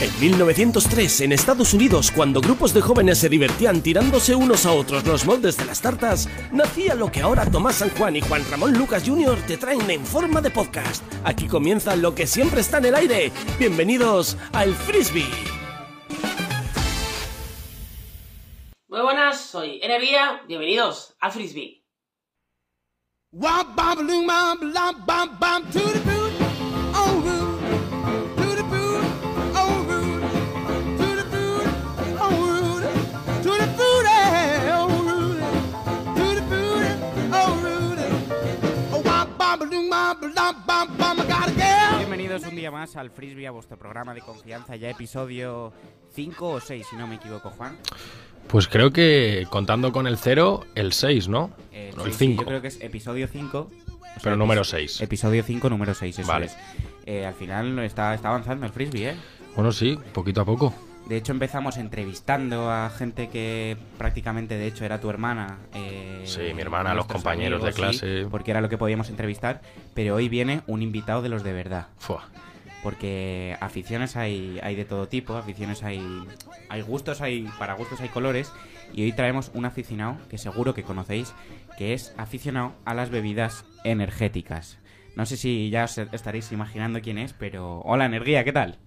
En 1903, en Estados Unidos, cuando grupos de jóvenes se divertían tirándose unos a otros los moldes de las tartas, nacía lo que ahora Tomás San Juan y Juan Ramón Lucas Jr. te traen en forma de podcast. Aquí comienza lo que siempre está en el aire. Bienvenidos al Frisbee. Muy buenas, soy Energía. Bienvenidos al Frisbee. Bienvenidos un día más al Frisbee, a vuestro programa de confianza, ya episodio 5 o 6, si no me equivoco, Juan. Pues creo que contando con el 0, el 6, ¿no? Eh, No, sí, el sí, 5, yo creo que es episodio 5. pero número 6. Episodio 5, número 6, eso Vale. es. Eh, al final está, está avanzando el Frisbee, ¿eh? Bueno, sí, poquito a poco. De hecho, empezamos entrevistando a gente que prácticamente, de hecho, era tu hermana. eh, Sí, mi hermana, los compañeros de sí, clase. porque era lo que podíamos entrevistar. Pero hoy viene un invitado de los de verdad. Fua. porque aficiones hay, hay de todo tipo, aficiones hay, hay gustos, hay para gustos hay colores y hoy traemos un aficionado que seguro que conocéis, que es aficionado a las bebidas energéticas. No sé si ya os estaréis imaginando quién es, pero hola energía, ¿qué tal?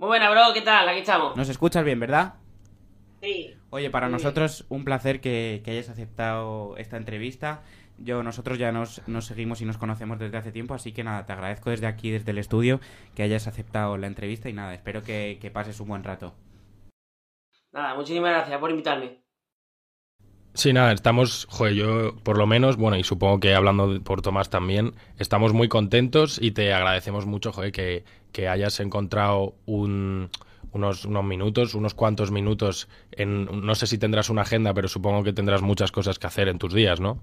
Muy buena, bro. ¿Qué tal? Aquí estamos. ¿Nos escuchas bien, verdad? Sí. Oye, para nosotros un placer que, que hayas aceptado esta entrevista. Yo, nosotros ya nos, nos seguimos y nos conocemos desde hace tiempo, así que nada, te agradezco desde aquí, desde el estudio, que hayas aceptado la entrevista y nada, espero que, que pases un buen rato. Nada, muchísimas gracias por invitarme. Sí, nada, estamos, joder, yo por lo menos, bueno, y supongo que hablando por Tomás también, estamos muy contentos y te agradecemos mucho, joder, que, que hayas encontrado un, unos, unos minutos, unos cuantos minutos en, no sé si tendrás una agenda, pero supongo que tendrás muchas cosas que hacer en tus días, ¿no?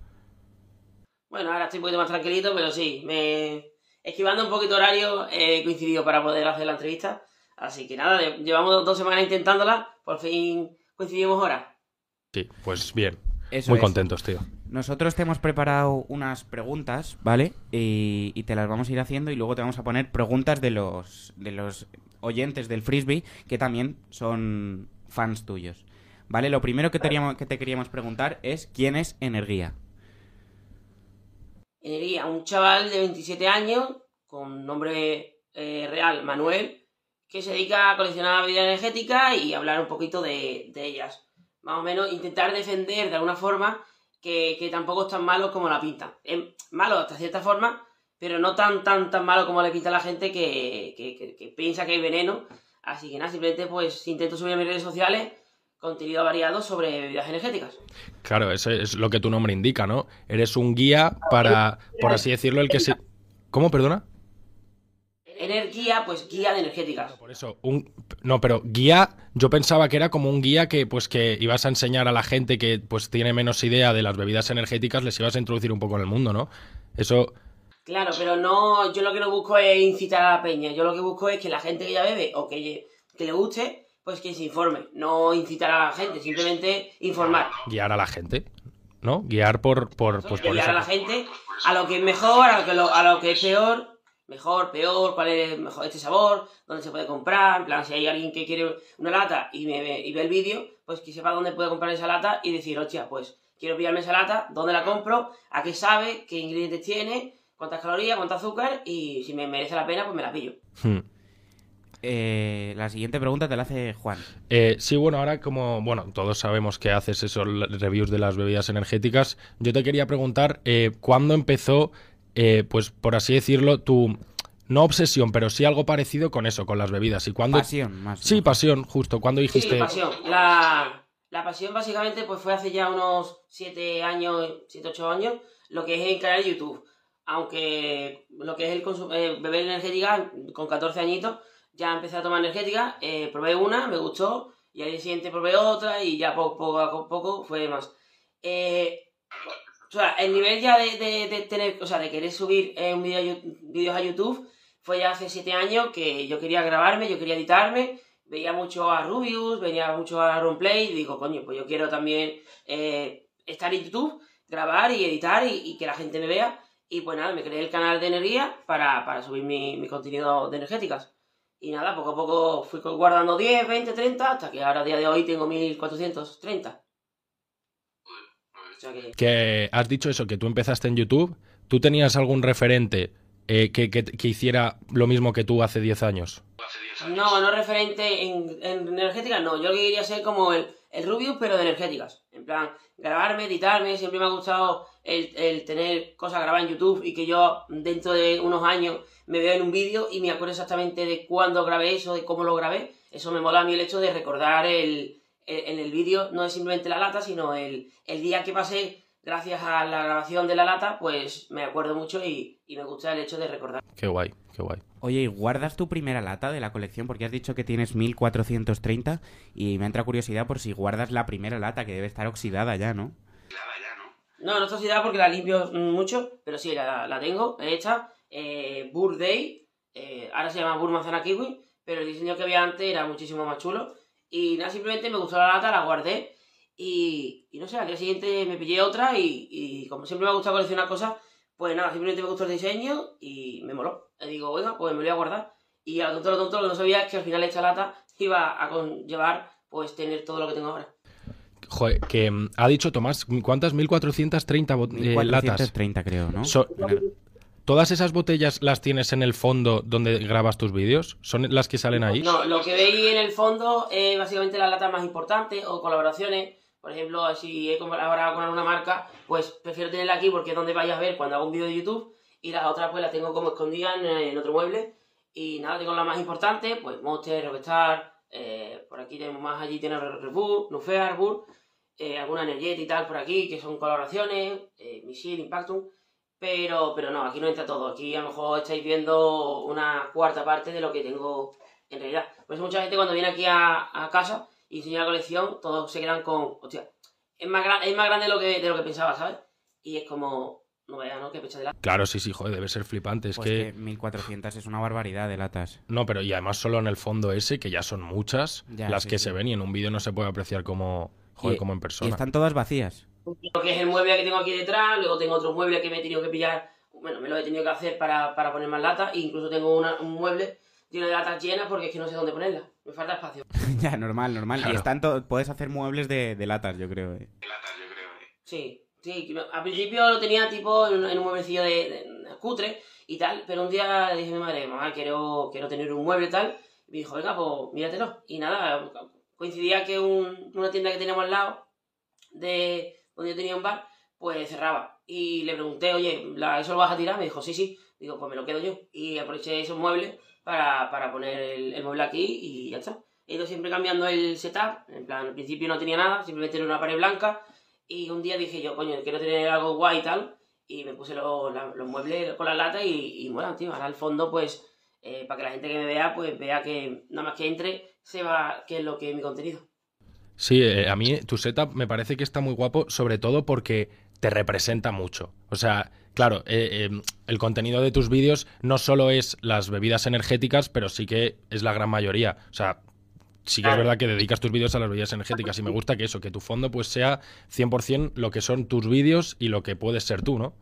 Bueno, ahora estoy un poquito más tranquilito, pero sí, me... esquivando un poquito horario he coincidido para poder hacer la entrevista. Así que nada, llevamos dos semanas intentándola, por fin coincidimos ahora. Sí, pues bien, Eso muy es. contentos, tío. Nosotros te hemos preparado unas preguntas, ¿vale? Y, y te las vamos a ir haciendo y luego te vamos a poner preguntas de los, de los oyentes del frisbee que también son fans tuyos. ¿Vale? Lo primero que, teníamos, que te queríamos preguntar es ¿quién es Energía? Energía, un chaval de 27 años, con nombre eh, real Manuel, que se dedica a coleccionar bebidas energéticas y hablar un poquito de, de ellas. Más o menos intentar defender de alguna forma que, que tampoco es tan malo como la pintan. Es malo hasta cierta forma, pero no tan tan tan malo como le pinta la gente que, que, que- que piensa que hay veneno. Así que nada, simplemente pues intento subir a mis redes sociales contenido variado sobre bebidas energéticas. Claro, eso es lo que tu nombre indica, ¿no? Eres un guía para, por así decirlo, el que se... ¿Cómo, perdona? Energía, pues guía de energéticas. Por eso, un... No, pero guía, yo pensaba que era como un guía que, pues, que ibas a enseñar a la gente que, pues, tiene menos idea de las bebidas energéticas, les ibas a introducir un poco en el mundo, ¿no? Eso, Claro, pero no, yo lo que no busco es incitar a la peña, yo lo que busco es que la gente que ya bebe o que, que le guste, pues que se informe, no incitar a la gente, simplemente informar. guiar a la gente, ¿no? Guiar por, por, pues, por Guiar eso. a la gente a lo que es mejor, a lo que, lo- a lo que es peor, mejor, peor, cuál es mejor este sabor, dónde se puede comprar, en plan, si hay alguien que quiere una lata y, me, ve- y ve el vídeo, pues que sepa dónde puede comprar esa lata y decir, hostia, pues quiero pillarme esa lata, dónde la compro, a qué sabe, qué ingredientes tiene, cuántas calorías, cuánto azúcar y si me merece la pena, pues me la pillo. Hmm. Eh, la siguiente pregunta te la hace Juan. Eh, sí, bueno, ahora como, bueno, todos sabemos que haces esos reviews de las bebidas energéticas, yo te quería preguntar, eh, ¿cuándo empezó, eh, pues, por así decirlo, tu, no obsesión, pero sí algo parecido con eso, con las bebidas? ¿Y cuándo... Pasión, más. Sí, pasión, justo. ¿Cuándo dijiste...? Sí, pasión. La, la pasión básicamente pues fue hace ya unos 7 años, 7, 8 años, lo que es el canal de YouTube. Aunque lo que es el consum- eh, beber energética, con 14 añitos, ya empecé a tomar energética, eh, probé una, me gustó, y al día siguiente probé otra, y ya poco, poco a poco fue más. Eh, o sea, el nivel ya de, de- tener, o sea, de querer subir eh, un Yu- vídeos a YouTube fue ya hace 7 años que yo quería grabarme, yo quería editarme, veía mucho a Rubius, veía mucho a Runplay y digo, coño, pues yo quiero también eh, estar en YouTube, grabar y editar y, y que la gente me vea. Y pues nada, me creé el canal de energía para, para subir mi, mi contenido de energéticas. Y nada, poco a poco fui guardando 10, 20, 30, hasta que ahora a día de hoy tengo 1430. Que... Que has dicho eso, que tú empezaste en YouTube. ¿Tú tenías algún referente eh, que, que- que hiciera lo mismo que tú hace 10 años? No, no referente en, en energéticas, no. Yo lo que quería ser como el, el Rubius, pero de energéticas. En plan, grabarme, editarme. Siempre me ha gustado el, el tener cosas grabadas en YouTube y que yo dentro de unos años me veo en un vídeo y me acuerdo exactamente de cuándo grabé eso, de cómo lo grabé. Eso me mola a mí el hecho de recordar el- en el vídeo, no es simplemente la lata, sino el, el día que pasé gracias a la grabación de la lata, pues me acuerdo mucho y, y me gusta el hecho de recordar. Qué guay, qué guay. Oye, ¿y guardas tu primera lata de la colección? Porque has dicho que tienes 1430 y me entra curiosidad por si guardas la primera lata, que debe estar oxidada ya, ¿no? No, no está oxidada porque la limpio mm, mucho, pero sí, la, la tengo hecha. Eh, Burr Day, eh, ahora se llama Burr Manzana Kiwi, pero el diseño que había antes era muchísimo más chulo. Y nada, simplemente me gustó la lata, la guardé. Y, y no sé, al día siguiente me pillé otra y, y como siempre me ha gustado coleccionar cosas, pues nada, simplemente me gustó el diseño y me moló. Y digo, venga, pues me lo voy a guardar. Y a lo tonto, lo tonto, lo que no sabía es que al final esta lata iba a conllevar, pues tener todo lo que tengo ahora. Joder, que mm, ha dicho Tomás, ¿cuántas? 1430 bot- eh, latas. 1430 creo, ¿no? So- ¿Todas esas botellas las tienes en el fondo donde grabas tus vídeos? ¿Son las que salen ahí? No, lo que veis en el fondo es básicamente las latas más importantes o colaboraciones. Por ejemplo, si he colaborado con alguna marca, pues prefiero tenerla aquí porque es donde vais a ver cuando hago un vídeo de YouTube. Y las otras pues las tengo como escondidas en, otro mueble. Y nada, tengo las más importantes, pues Monster, Rockstar, eh, por aquí tenemos más, allí tiene Red Bull, Nufear, Bull, eh, alguna Energet y tal por aquí, que son colaboraciones, eh, Missile, Impactum. Pero, pero no, aquí no entra todo. Aquí a lo mejor estáis viendo una cuarta parte de lo que tengo en realidad. Por eso mucha gente cuando viene aquí a, a casa y enseña la colección, todos se quedan con, hostia, es más, gra- es más grande de lo, que, de lo que pensaba, ¿sabes? Y es como, no veas, ¿no? Que pecha de la... Claro, sí, sí, joder, debe ser flipante. Es Pues que... que 1400 es una barbaridad de latas. No, pero y además solo en el fondo ese, que ya son muchas, Ya, las sí, que sí. se ven y en un vídeo no se puede apreciar como, joder, Y- como en Y persona. están todas vacías. Lo que es el mueble que tengo aquí detrás, luego tengo otro mueble que me he tenido que pillar, bueno, me lo he tenido que hacer para, para poner más latas, e incluso tengo una- un mueble lleno de latas llenas porque es que no sé dónde ponerlas, me falta espacio. ya, normal, normal. Claro. Y están to- puedes hacer muebles de, de latas, yo creo. eh. Sí, sí, que al principio lo tenía tipo en un, en un mueblecillo de, de- cutre y tal, pero un día le dije a mi madre, mamá, quiero, quiero tener un mueble y tal, y me dijo, venga, pues míratelo. Y nada, coincidía que un- una tienda que teníamos al lado, de donde yo tenía un bar, pues cerraba. Y le pregunté, oye, ¿la- ¿eso lo vas a tirar? Me dijo, sí, sí. Digo, pues me lo quedo yo. Y aproveché esos muebles para, para poner el, mueble aquí y ya está. He ido siempre cambiando el setup. En plan, al principio no tenía nada, simplemente era una pared blanca. Y un día dije yo, coño, quiero tener algo guay y tal. Y me puse la- los muebles con las latas y, y molan, tío. Ahora al fondo, pues, eh, para que la gente que me vea, pues vea que nada más que entre, se va qué es lo que es mi contenido. Sí, eh, a mí tu setup me parece que está muy guapo, sobre todo porque te representa mucho. O sea, claro, eh, eh, el contenido de tus vídeos no solo es las bebidas energéticas, pero sí que es la gran mayoría. O sea, sí que es verdad que dedicas tus vídeos a las bebidas energéticas y me gusta que eso, que tu fondo pues sea 100% lo que son tus vídeos y lo que puedes ser tú, ¿no?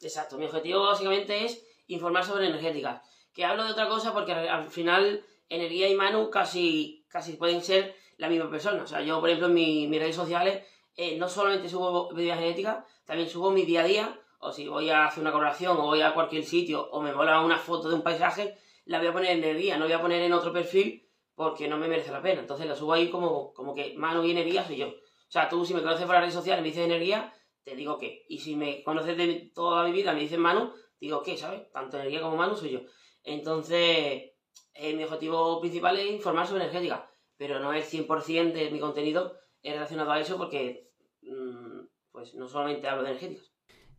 Exacto, mi objetivo básicamente es informar sobre energética. Que hablo de otra cosa porque al al final energía y Manu casi, casi pueden ser la misma persona. O sea, yo, por ejemplo, en mi- mis redes sociales eh, no solamente subo bebidas energéticas, también subo mi día a día. O si voy a hacer una colaboración o voy a cualquier sitio o me mola una foto de un paisaje, la voy a poner en energía, no voy a poner en otro perfil porque no me merece la pena. Entonces la subo ahí como, como que Manu y energía soy yo. O sea, tú si me conoces por las redes sociales me dices energía, te digo que. Y si me conoces de toda mi vida, me dices Manu, digo que, ¿sabes? Tanto energía como Manu soy yo. Entonces, eh, mi objetivo principal es informar sobre energética, pero no es 100% de mi contenido es relacionado a eso porque, mm, pues no solamente hablo de energéticas.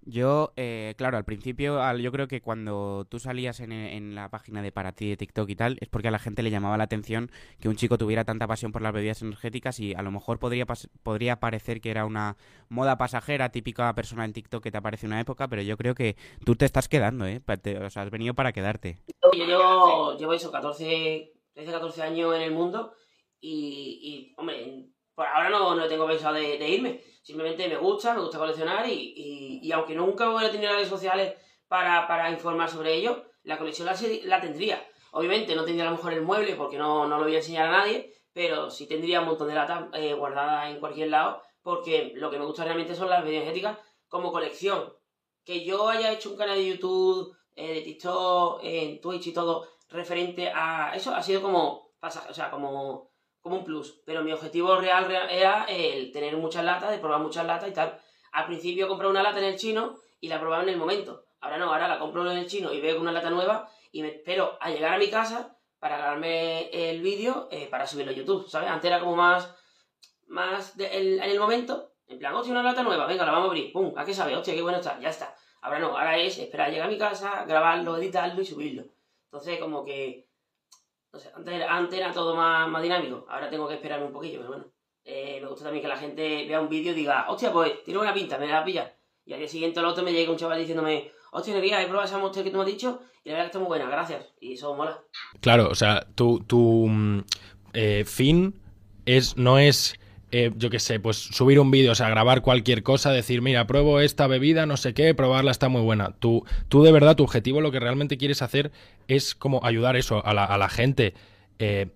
Yo, eh, claro, al principio, al- yo creo que cuando tú salías en, en la página de para ti de TikTok y tal, es porque a la gente le llamaba la atención que un chico tuviera tanta pasión por las bebidas energéticas y a lo mejor podría, podría parecer que era una moda pasajera, típica persona en TikTok que te aparece una época, pero yo creo que tú te estás quedando, ¿eh? Te- o sea, has venido para quedarte. Yo llevo, llevo eso, 14, 13, 14 años en el mundo y, y, hombre, por ahora no, no tengo pensado de, irme. Simplemente me gusta, me gusta coleccionar y, y, y aunque nunca hubiera tenido redes sociales para, para informar sobre ello, la colección la, la tendría. Obviamente no tendría a lo mejor el mueble porque no, no lo voy a enseñar a nadie, pero sí tendría un montón de latas eh, guardadas en cualquier lado porque lo que me gusta realmente son las energéticas como colección. Que yo haya hecho un canal de YouTube, eh, de TikTok, en Twitch y todo referente a eso ha sido como o sea, como, como un plus. Pero mi objetivo real, era el tener muchas latas, de probar muchas latas y tal. Al principio compré una lata en el chino y la probaba en el momento. Ahora no, ahora la compro en el chino y veo una lata nueva y me espero a llegar a mi casa para grabarme el vídeo eh, para subirlo a YouTube, ¿sabes? Antes era como más, más en el momento, en plan, hostia, una lata nueva, venga, la vamos a abrir, pum, ¿a qué sabe? Hostia, qué bueno está, ya está. Ahora no, ahora es esperar a llegar a mi casa, grabarlo, editarlo y subirlo. Entonces, como que, no sé, antes antes era todo más, más dinámico, ahora tengo que esperarme un poquillo, pero bueno. Eh, me gusta también que la gente vea un vídeo y diga, hostia, pues tiene buena pinta, me la pilla. Y al día siguiente al otro me llega un chaval diciéndome, hostia, Nería, he probado esa monster que tú me has dicho y la verdad que está muy buena, gracias. Y eso mola. Claro, o sea, tu, tu mm, eh, fin es, no es, eh, yo qué sé, pues subir un vídeo, o sea, grabar cualquier cosa, decir, mira, pruebo esta bebida, no sé qué, probarla está muy buena. Tú, tú de verdad, tu objetivo, lo que realmente quieres hacer es como ayudar eso a la, a la gente, eh,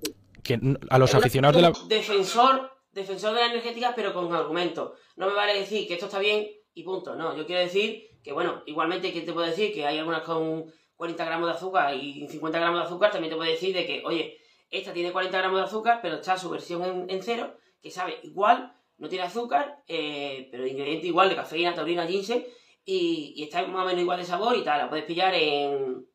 que, a los aficionados de la... Defensor, defensor de la energética, pero con argumentos. No me vale decir que esto está bien y punto. No, yo quiero decir que, bueno, igualmente, que te puedo decir? Que hay algunas con 40 gramos de azúcar y 50 gramos de azúcar. También te puedo decir de que, oye, esta tiene 40 gramos de azúcar, pero está su versión en, en cero, que sabe igual, no tiene azúcar, eh, pero ingrediente igual, de cafeína, taurina, ginseng, y, está más o menos igual de sabor y tal. La puedes pillar en,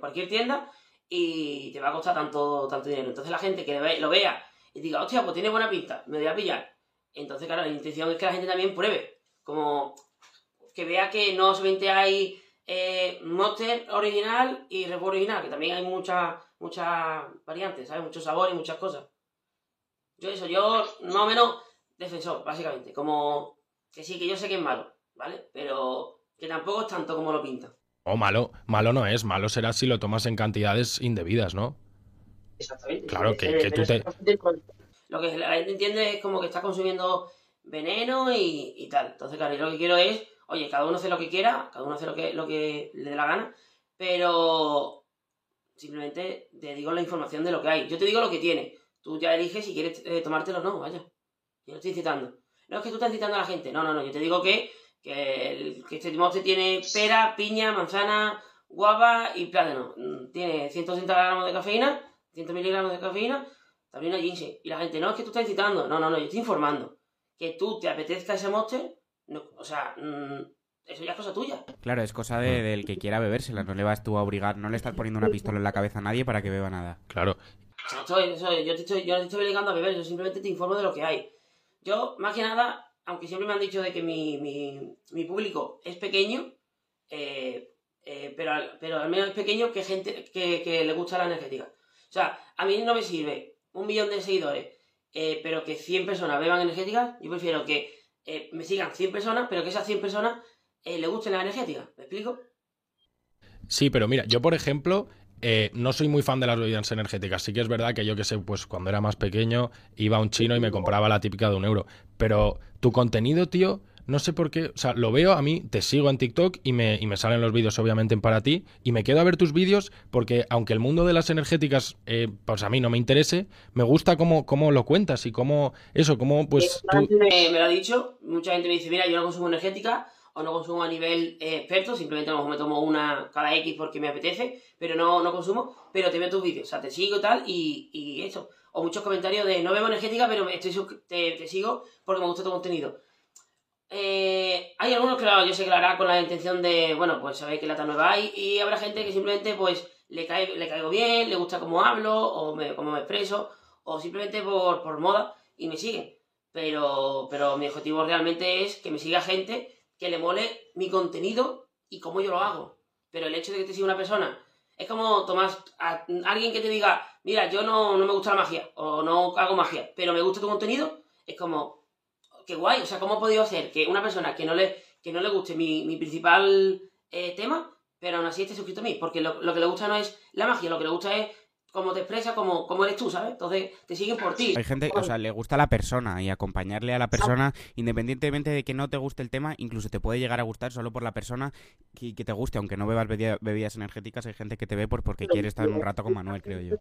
cualquier tienda y te va a costar tanto, tanto dinero. Entonces la gente que lo ve- lo vea y diga, hostia, pues tiene buena pinta, me voy a pillar. Entonces, claro, la intención es que la gente también pruebe. Como que vea que no solamente hay eh, Monster original y Red original, que también hay muchas muchas variantes, ¿sabes? Muchos sabores muchas cosas. Yo eso, yo más o menos defensor, básicamente. Como que sí, que yo sé que es malo, ¿vale? Pero que tampoco es tanto como lo pintan. O malo, malo no es, malo será si lo tomas en cantidades indebidas, ¿no? Exactamente. Claro, que- que tú te- Lo que la gente entiende es como que está consumiendo veneno y, y tal. Entonces, claro, yo lo que quiero es, oye, cada uno hace lo que quiera, cada uno hace lo que, lo que le dé la gana, pero simplemente te digo la información de lo que hay. Yo te digo lo que tiene. Tú ya eliges si quieres eh, tomártelo o no, vaya. Yo no estoy incitando. No es que tú estás incitando a la gente. No, no, no. Yo te digo que, que, el- que este monster tiene pera, piña, manzana, guava y plátano. Mm, Tiene 160 gramos de cafeína, 100 miligramos de cafeína, taurina ginseng. Y la gente, no, es que tú estás incitando. No, no, no. Yo estoy informando. Que tú te apetezca ese monster, no, o sea, mm, eso ya es cosa tuya. Claro, es cosa de- del que quiera bebérsela. No le vas tú a obligar, no le estás poniendo una pistola en la cabeza a nadie para que beba nada. Claro. Estoy- yo, te estoy, yo no te estoy obligando a beber, yo simplemente te informo de lo que hay. Yo, más que nada, aunque siempre me han dicho de que mi, mi, mi público es pequeño, eh, eh, pero, pero al menos es pequeño que gente que, que le gusta la energética. O sea, a mí no me sirve un millón de seguidores, eh, pero que 100 personas beban energéticas. Yo prefiero que me sigan 100 personas, pero que esas 100 personas le gusten la energética. ¿Me explico? Sí, pero mira, yo por ejemplo, eh, no soy muy fan de las bebidas energéticas. Sí que es verdad que yo que sé, pues cuando era más pequeño iba a un chino y me compraba la típica de un euro. Pero tu contenido, tío, no sé por qué, o sea, lo veo a mí, te sigo en TikTok y me, y me salen los vídeos obviamente en para ti y me quedo a ver tus vídeos porque aunque el mundo de las energéticas, eh, pues a mí no me interese, me gusta cómo, cómo lo cuentas y cómo, eso, cómo pues Mucha tú... gente me, me lo ha dicho, mucha gente me dice, mira, yo no consumo energética o no consumo a nivel eh, experto, simplemente a lo mejor me tomo una cada X porque me apetece, pero no, no consumo, pero te veo tus vídeos, o sea, te sigo tal, y, y eso. O muchos comentarios de, no bebo energética, pero estoy, te, te sigo porque me gusta tu contenido. Eh, hay algunos que lo- yo sé que lo hará con la intención de, bueno, pues saber qué lata nueva hay, y habrá gente que simplemente, pues, le, cae, le caigo bien, le gusta cómo hablo, o me, cómo me expreso, o simplemente por, por moda, y me siguen. Pero, pero mi objetivo realmente es que me siga gente que le mole mi contenido y cómo yo lo hago. Pero el hecho de que te siga una persona es como Tomás, a- alguien que te diga, mira, yo no, no me gusta la magia o no hago magia, pero me gusta tu contenido, es como, qué guay. O sea, ¿cómo he podido hacer que una persona que no le, que no le guste mi, mi principal eh, tema, pero aún así esté suscrito a mí? Porque lo, lo que le gusta no es la magia, lo que le gusta es cómo te expresas, cómo, cómo eres tú, ¿sabes? Entonces te siguen por ti. Hay gente, o sea, le gusta la persona y acompañarle a la persona, independientemente de que no te guste el tema, incluso te puede llegar a gustar solo por la persona que, que te guste, aunque no bebas bebida- bebidas energéticas, hay gente que te ve por porque quiere estar un rato con Manuel, creo yo.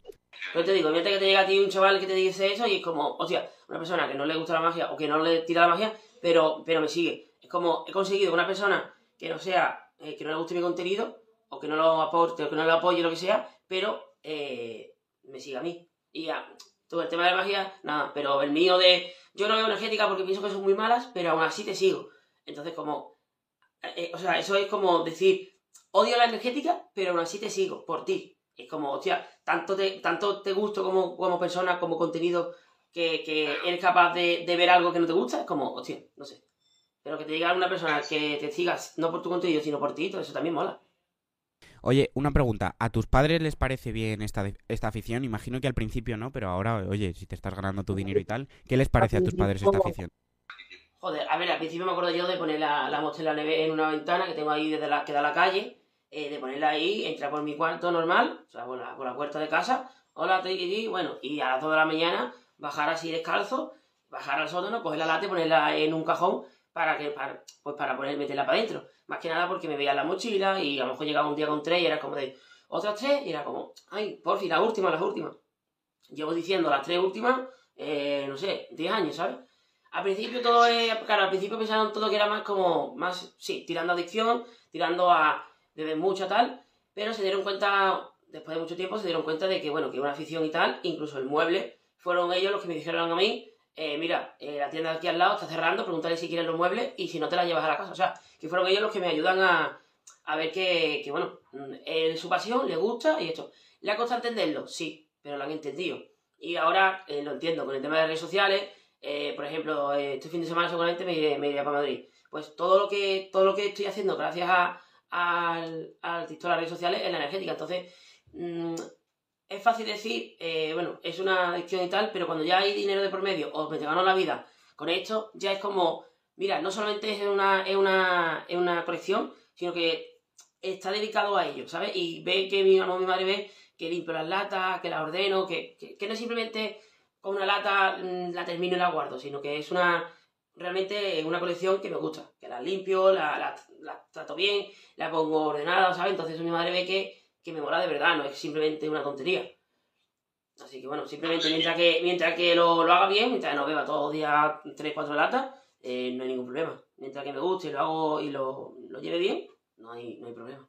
Pero te digo, mientras que te llega a ti un chaval que te dice eso y es como, hostia, una persona que no le gusta la magia o que no le tira la magia, pero, pero me sigue. Es como, he conseguido una persona que no sea, eh, que no le guste mi contenido, o que no lo aporte, o que no lo apoye, lo que sea, pero eh, me sigue a mí. Y ya, todo el tema de la magia, nada, pero el mío de, yo no veo energética porque pienso que son muy malas, pero aún así te sigo. Entonces, como, eh, eh, o sea, eso es como decir, odio la energética, pero aún así te sigo, por ti. Es como, hostia, tanto te, tanto te gusto como, como persona, como contenido, que, eres capaz de, ver algo que no te gusta, es como, hostia, no sé. Pero que te diga una persona que te sigas no por tu contenido, sino por ti, eso también mola. Oye, una pregunta, ¿a tus padres les parece bien esta, esta afición? Imagino que al principio no, pero ahora, oye, si te estás ganando tu dinero y tal, ¿qué les parece a tus padres esta afición? Joder, a ver, al principio me acuerdo yo de poner la, la mochila en una ventana que tengo ahí desde la que da la calle, eh, de ponerla ahí, entrar por mi cuarto normal, o sea, por la, por la puerta de casa, hola, y bueno, y a las 2 de la mañana bajar así descalzo, bajar al sótano, coger la lata y ponerla en un cajón para que para, pues para poner, meterla para adentro. Más que nada porque me veía la mochila y a lo mejor llegaba un día con tres y era como de otras tres y era como, ay, por fin, las últimas, las últimas. Llevo diciendo las tres últimas, eh, no sé, 10 años, ¿sabes? Al principio todo es, al principio pensaron todo que era más como, más, sí, tirando adicción, tirando a beber mucho tal, pero se dieron cuenta, después de mucho tiempo, se dieron cuenta de que, bueno, que una afición y tal, incluso el mueble, fueron ellos los que me dijeron a mí, eh, mira, eh, la tienda de aquí al lado está cerrando, pregúntale si quieren los muebles y si no te la llevas a la casa. O sea, que fueron ellos los que me ayudan a, a ver que, que, bueno, es su pasión, le gusta y esto. ¿Le ha costado entenderlo? Sí, pero lo han entendido. Y ahora eh, lo entiendo con el tema de redes sociales. eh, por ejemplo, eh, este fin de semana seguramente me iré, me iré para Madrid. Pues todo lo que, todo lo que estoy haciendo gracias a, al, al TikTok, a las redes sociales, es la energética. Entonces, mm, es fácil decir, eh, bueno, es una adicción y tal, pero cuando ya hay dinero de por medio o me te gano la vida con esto, ya es como, mira, no solamente es una, es una, es una colección, sino que está dedicado a ello, ¿sabes? Y ve que mi mamá mi madre ve que limpio las latas, que las ordeno, que, que, que no es simplemente con una lata mm, la termino y la guardo, sino que es una realmente una colección que me gusta, que la limpio, la, la, la trato bien, la pongo ordenada, ¿sabes? Entonces mi madre ve que, que me mola de verdad, no es simplemente una tontería. Así que bueno, simplemente mientras que, mientras que lo, lo haga bien, mientras no beba todos los días 3-4 latas, eh, no hay ningún problema. Mientras que me guste y lo hago y lo, lo lleve bien, no hay, no hay problema.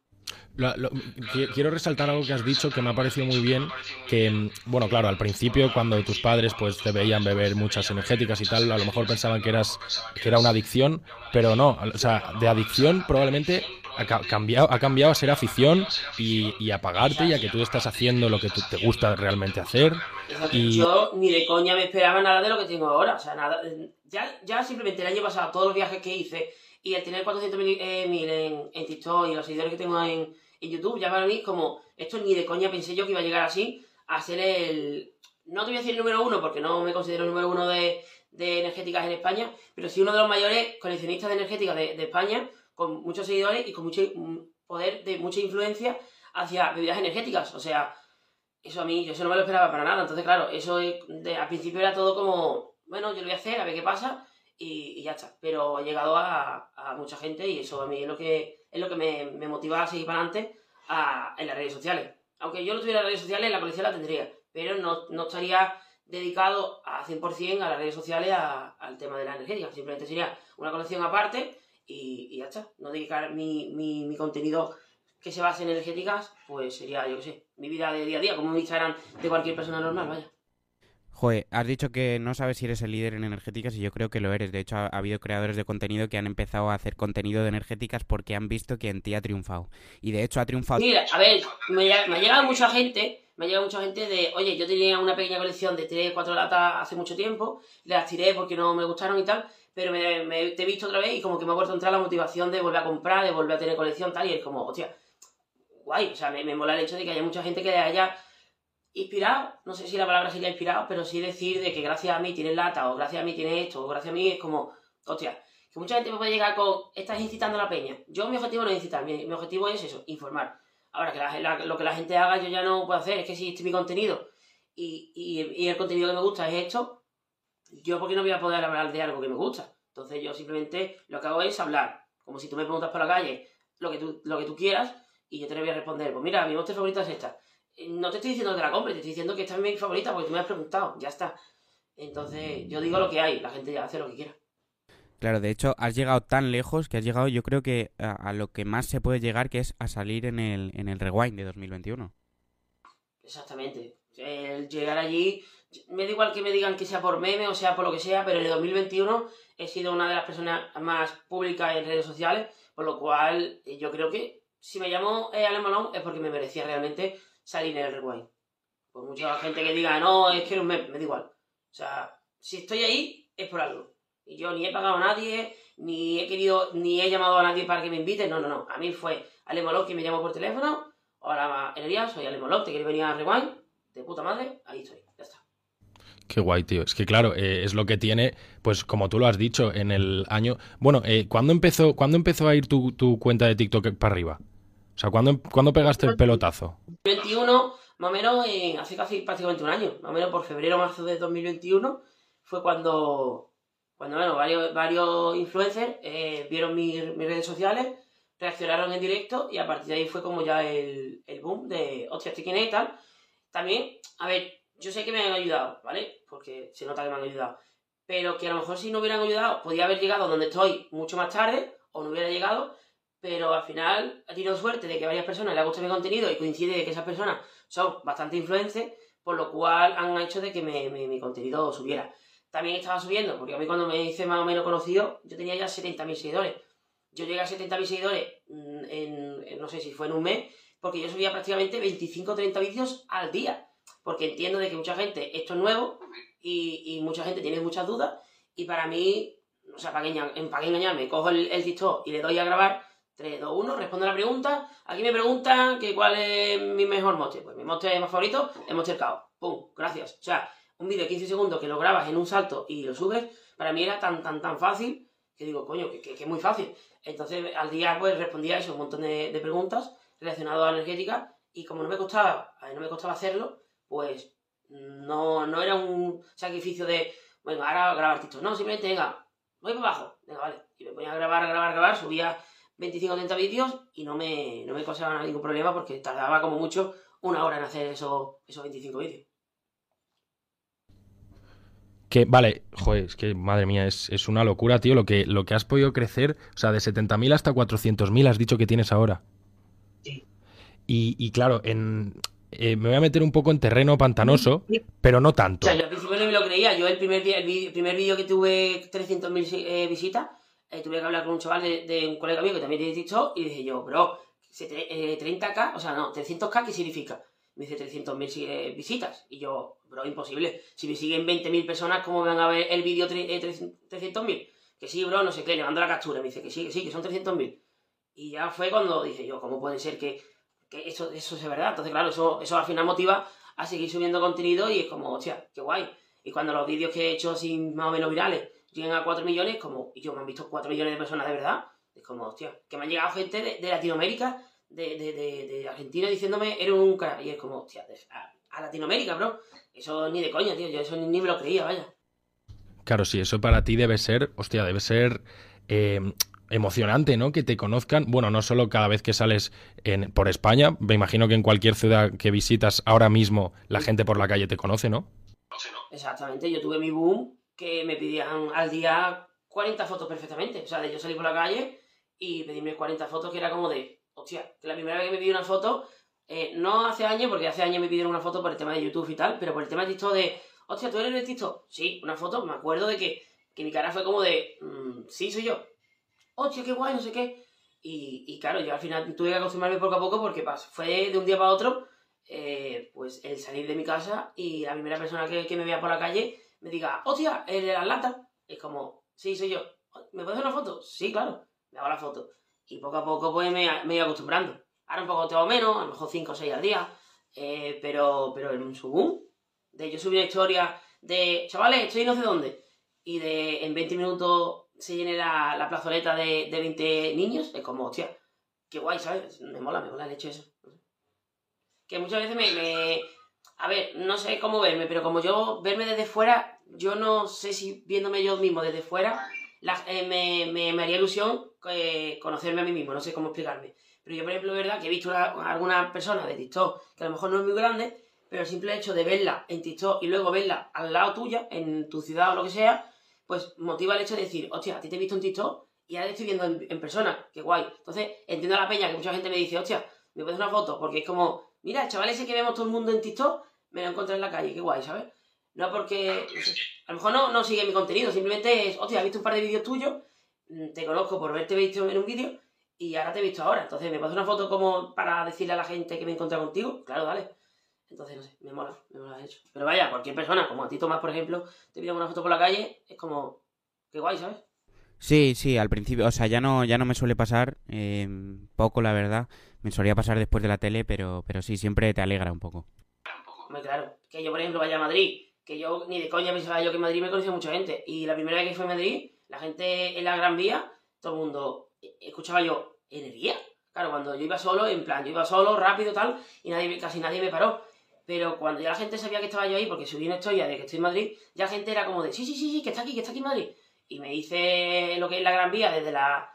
Lo- lo- qui- quiero resaltar algo que has dicho que me ha parecido muy bien, que, mm, bueno, claro, al principio cuando tus padres pues te veían beber muchas energéticas y tal, a lo mejor pensaban que eras que era una adicción, pero no, o sea, de adicción probablemente ha ca- cambiado, ha cambiado a ser afición y, y a pagarte y a que tú estás haciendo lo que tú- te gusta realmente hacer. Y- Yo ni de coña me esperaba nada de lo que tengo ahora. O sea, nada. Ya, ya simplemente el año pasado, todos los viajes que hice y el tener 400.000 eh, mil en, en TikTok y los seguidores que tengo en, en YouTube, ya para mí como, esto ni de coña pensé yo que iba a llegar así a ser el. No te voy a decir el número uno porque no me considero el número uno de, de energéticas en España, pero sí uno de los mayores coleccionistas de energéticas de, de España, con muchos seguidores y con mucho mm, poder, de mucha influencia hacia bebidas energéticas. O sea, eso a mí, yo eso no me lo esperaba para nada. Entonces, claro, eso es- de- al principio era todo como, bueno, yo lo voy a hacer, a ver qué pasa, y, y ya está. Pero ha llegado a, a mucha gente y eso a mí es lo que, es lo que me, me motiva a seguir para adelante a- en las redes sociales. Aunque yo no tuviera redes sociales, la colección la tendría, pero no, no estaría dedicado a 100% a las redes sociales al tema de la energética. Simplemente sería una colección aparte y, y ya está. No dedicar mi, mi, mi contenido que se base en energéticas, pues sería, yo qué sé, mi vida de día a día, como un Instagram de cualquier persona normal, vaya. Joder, has dicho que no sabes si eres el líder en energéticas y yo creo que lo eres. De hecho, ha, ha habido creadores de contenido que han empezado a hacer contenido de energéticas porque han visto que en ti ha triunfado. Y de hecho ha triunfado. Mira, a ver, me, ha- me ha llegado mucha gente, me ha llegado mucha gente de, oye, yo tenía una pequeña colección de 3, 4 latas hace mucho tiempo, las tiré porque no me gustaron y tal, pero me, te he visto otra vez y como que me ha vuelto a entrar la motivación de volver a comprar, de volver a tener colección tal, y es como, hostia, guay, o sea, me, me mola el hecho de que haya mucha gente que haya inspirado, no sé si la palabra sería inspirado, pero sí decir de que gracias a mí tienes lata, o gracias a mí tienes esto, o gracias a mí es como, hostia, que mucha gente me puede llegar con, estás incitando a la peña. Yo mi objetivo no es incitar, mi, mi objetivo es eso, informar. Ahora, que la- la- lo que la gente haga yo ya no puedo hacer, es que si este es mi contenido y, y- y el contenido que me gusta es esto, yo porque no voy a poder hablar de algo que me gusta. Entonces yo simplemente lo que hago es hablar, como si tú me preguntas por la calle lo que tú, lo que tú quieras y yo te lo voy a responder, pues mira, mi monster favorita es esta. Eh, No te estoy diciendo que te la compre, te estoy diciendo que esta es mi favorita porque tú me has preguntado, ya está. Entonces yo digo lo que hay, la gente ya hace lo que quiera. Claro, de hecho, has llegado tan lejos que has llegado, yo creo que a, a lo que más se puede llegar, que es a salir en el, en el Rewind de 2021. Exactamente. El llegar allí, me da igual que me digan que sea por meme o sea por lo que sea, pero en el 2021 he sido una de las personas más públicas en redes sociales, por lo cual eh, yo creo que si me llamo eh, Ale Malone es porque me merecía realmente salir en el rewind. Por mucha gente que diga, no, es que un meme, me da igual. O sea, si estoy ahí es por algo. Y yo ni he pagado a nadie, ni he querido, ni he llamado a nadie para que me invite, no, no, no. A mí fue Ale Malone quien me llamó por teléfono, Hola, Elías, soy Ale Malone, te quieres venir a Rewind, de puta madre, ahí estoy, ya está. Qué guay, tío. Es que claro, eh, es lo que tiene, pues como tú lo has dicho, en el año... Bueno, eh, ¿cuándo, empezó, ¿cuándo empezó a ir tu, tu cuenta de TikTok para arriba? O sea, ¿cuándo, ¿cuándo pegaste el pelotazo? 21, más o menos, eh, hace casi prácticamente un año, más o menos por febrero o marzo de 2021, fue cuando, cuando bueno, varios, varios influencers eh, vieron mi- mis redes sociales, reaccionaron en directo y a partir de ahí fue como ya el, el boom de, hostia, ¿este quién es y tal? También, a ver, yo sé que me han ayudado, ¿vale? Porque se nota que me han ayudado. Pero que a lo mejor si no hubieran ayudado, podía haber llegado donde estoy mucho más tarde, o no hubiera llegado, pero al final he tenido suerte de que varias personas les gusta mi contenido y coincide de que esas personas son bastante influencers, por lo cual han hecho de que me- mi contenido subiera. También estaba subiendo, porque a mí cuando me hice más o menos conocido, yo tenía ya 70.000 seguidores. Yo llegué a 70.000 seguidores mm, en- no sé si fue en un mes, porque yo subía prácticamente 25 o 30 vídeos al día. Porque entiendo de que mucha gente, esto es nuevo, y, mucha gente tiene muchas dudas, y para mí, o sea, para que, para que engañarme, cojo el, el TikTok y le doy a grabar, 3, 2, 1, respondo a la pregunta. Aquí me preguntan que cuál es mi mejor monster. Pues mi monster más favorito es Monster Cao. Pum, gracias. O sea, un vídeo de 15 segundos que lo grabas en un salto y lo subes, para mí era tan, tan, tan fácil que digo, coño, que, es muy fácil. Entonces, al día, pues respondía eso, un montón de preguntas relacionadas a la energética y como no me costaba, no me costaba hacerlo, pues no, no era un sacrificio de, bueno, ahora grabar TikTok. No, simplemente, venga, voy para abajo. Venga, vale. Y me ponía a grabar, a grabar, a grabar, subía 25 o 30 vídeos y no me, no me causaba ningún problema porque tardaba como mucho una hora en hacer esos, esos 25 vídeos. Que, vale, joder, es que madre mía, es, es una locura, tío, lo que, lo que has podido crecer. O sea, de 70.000 hasta 400.000 has dicho que tienes ahora. Y, y claro, en, eh, me voy a meter un poco en terreno pantanoso, pero no O tanto. sea, yo al principio no me lo creía. Yo el primer, el, primer vídeo que tuve 300.000 si- eh, visitas, eh, tuve que hablar con un chaval de, de un colega mío que también tiene TikTok y dije yo, bro, si tre- eh, 30k, o sea, no, 300k, ¿qué significa? Me dice 300.000 si- eh, visitas. Y yo, bro, imposible. Si me siguen 20.000 personas, ¿cómo me van a ver el vídeo tre- eh, 300.000? Que sí, bro, no sé qué, le mando la captura. Me dice que sí, que sí, que son 300.000. Y ya fue cuando dije yo, ¿cómo puede ser que, que eso, eso sea verdad? Entonces, claro, eso, eso al final motiva a seguir subiendo contenido y es como, hostia, qué guay. Y cuando los vídeos que he hecho así más o menos virales llegan a 4 millones, como, y yo me han visto 4 millones de personas de verdad, es como, hostia, que me han llegado gente de, Latinoamérica, de, de, de, Argentina diciéndome, eres un crack. Y es como, hostia, a, Latinoamérica, bro. Eso ni de coña, tío, yo eso ni, ni me lo creía, vaya. Claro, sí, eso para ti debe ser, hostia, debe ser eh, emocionante, ¿no? Que te conozcan, bueno, no solo cada vez que sales en, por España, me imagino que en cualquier ciudad que visitas ahora mismo la gente por la calle te conoce, ¿no? Exactamente, yo tuve mi boom que me pedían al día 40 fotos perfectamente. O sea, de yo salir por la calle y pedirme 40 fotos que era como de, hostia, que la primera vez que me pidieron una foto, eh, no hace años, porque hace años me pidieron una foto por el tema de YouTube y tal, pero por el tema de TikTok de, hostia, ¿tú eres de TikTok? Sí, una foto, me acuerdo de que, que mi cara fue como de, "Mm, sí, soy yo. Hostia, qué guay, no sé qué. Y, y claro, yo al final tuve que acostumbrarme poco a poco porque pas- fue de un día para otro eh, pues el salir de mi casa y la primera persona que, que me vea por la calle me diga, hostia, el de las latas. Es como, sí, soy yo. ¿Me puedes hacer una foto? Sí, claro. Me hago la foto. Y poco a poco pues me, me he acostumbrando. Ahora un poco tengo menos, a lo mejor 5 o 6 al día. eh, pero, pero en su boom, de yo subí una historia de, chavales, estoy no sé dónde. Y de en 20 minutos se llene la, la plazoleta de, de 20 niños. Es como, hostia, qué guay, ¿sabes? Me mola, me mola el hecho eso. que muchas veces me, A ver, no sé cómo verme, pero como yo verme desde fuera, yo no sé si viéndome yo mismo desde fuera, la- eh, me, me- me haría ilusión eh, conocerme a mí mismo, no sé cómo explicarme. Pero yo, por ejemplo, verdad que he visto a alguna persona de TikTok que a lo mejor no es muy grande, pero el simple hecho de verla en TikTok y luego verla al lado tuya, en tu ciudad o lo que sea, pues motiva el hecho de decir, hostia, a ti te he visto en TikTok y ahora te estoy viendo en, en persona, qué guay. Entonces, entiendo a la peña que mucha gente me dice, hostia, me puedes una foto, porque es como, mira, el chaval ese que vemos todo el mundo en TikTok, me lo encontré en la calle, qué guay, ¿sabes? No porque, no sé, a lo mejor no, no sigue mi contenido, simplemente es, hostia, he visto un par de vídeos tuyos, mm, te conozco por verte visto en un vídeo y ahora te he visto ahora. Entonces, ¿me puedes una foto como para decirle a la gente que me he encontrado contigo? Claro, dale. Entonces, no sé, me mola, me mola eso. Pero vaya, cualquier persona, como a ti Tomás, por ejemplo, te pide una foto por la calle, es como, qué guay, ¿sabes? Sí, sí, al principio, o sea, ya no, ya no me suele pasar, eh, poco la verdad, me solía pasar después de la tele, pero, pero sí, siempre te alegra un poco. Hombre, claro. Que yo, por ejemplo, vaya a Madrid, que yo ni de coña pensaba yo que en Madrid me conocía mucha gente. Y la primera vez que fui a Madrid, la gente en la Gran Vía, todo el mundo eh, escuchaba yo, ¿energía? Claro, cuando yo iba solo, en plan, yo iba solo, rápido, tal, y nadie, casi nadie me paró. Pero cuando ya la gente sabía que estaba yo ahí, porque subí una historia de que estoy en Madrid, ya la gente era como de, sí, sí, sí, sí, que está aquí, que está aquí en Madrid. Y me hice lo que es la Gran Vía, desde la,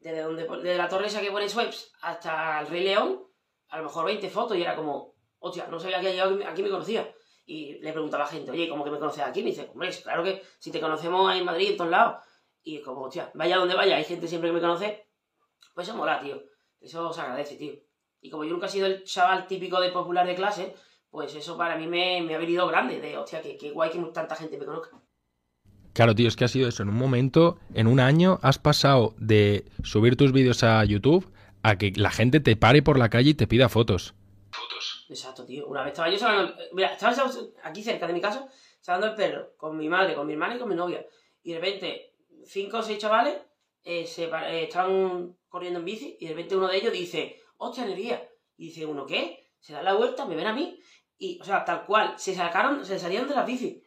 desde donde, desde la torre esa que pone Sweps hasta el Rey León, a lo mejor 20 fotos, y era como, hostia, no sabía que aquí, aquí me conocía. Y le preguntaba a la gente, oye, ¿cómo que me conoces aquí? Me dice, hombre, claro que si te conocemos en Madrid, en todos lados. Y es como, hostia, vaya donde vaya, hay gente siempre que me conoce. Pues eso mola, tío. Eso se agradece, tío. Y como yo nunca he sido el chaval típico de popular de clase, pues eso para mí me, me ha venido grande. De, hostia, que, que guay que tanta gente me conozca. Claro, tío, es que ha sido eso. En un momento, en un año, has pasado de subir tus vídeos a YouTube a que la gente te pare por la calle y te pida fotos. Exacto, tío. Una vez estaba yo salando. Mira, estaba aquí cerca de mi casa, salando el perro, con mi madre, con mi hermana y con mi novia. Y de repente, cinco o seis chavales eh, se eh, estaban corriendo en bici y de repente uno de ellos dice, hostia, energía. Y dice uno, ¿qué? Se da la vuelta, me ven a mí. Y, o sea, tal cual, se sacaron, se salieron de las bici.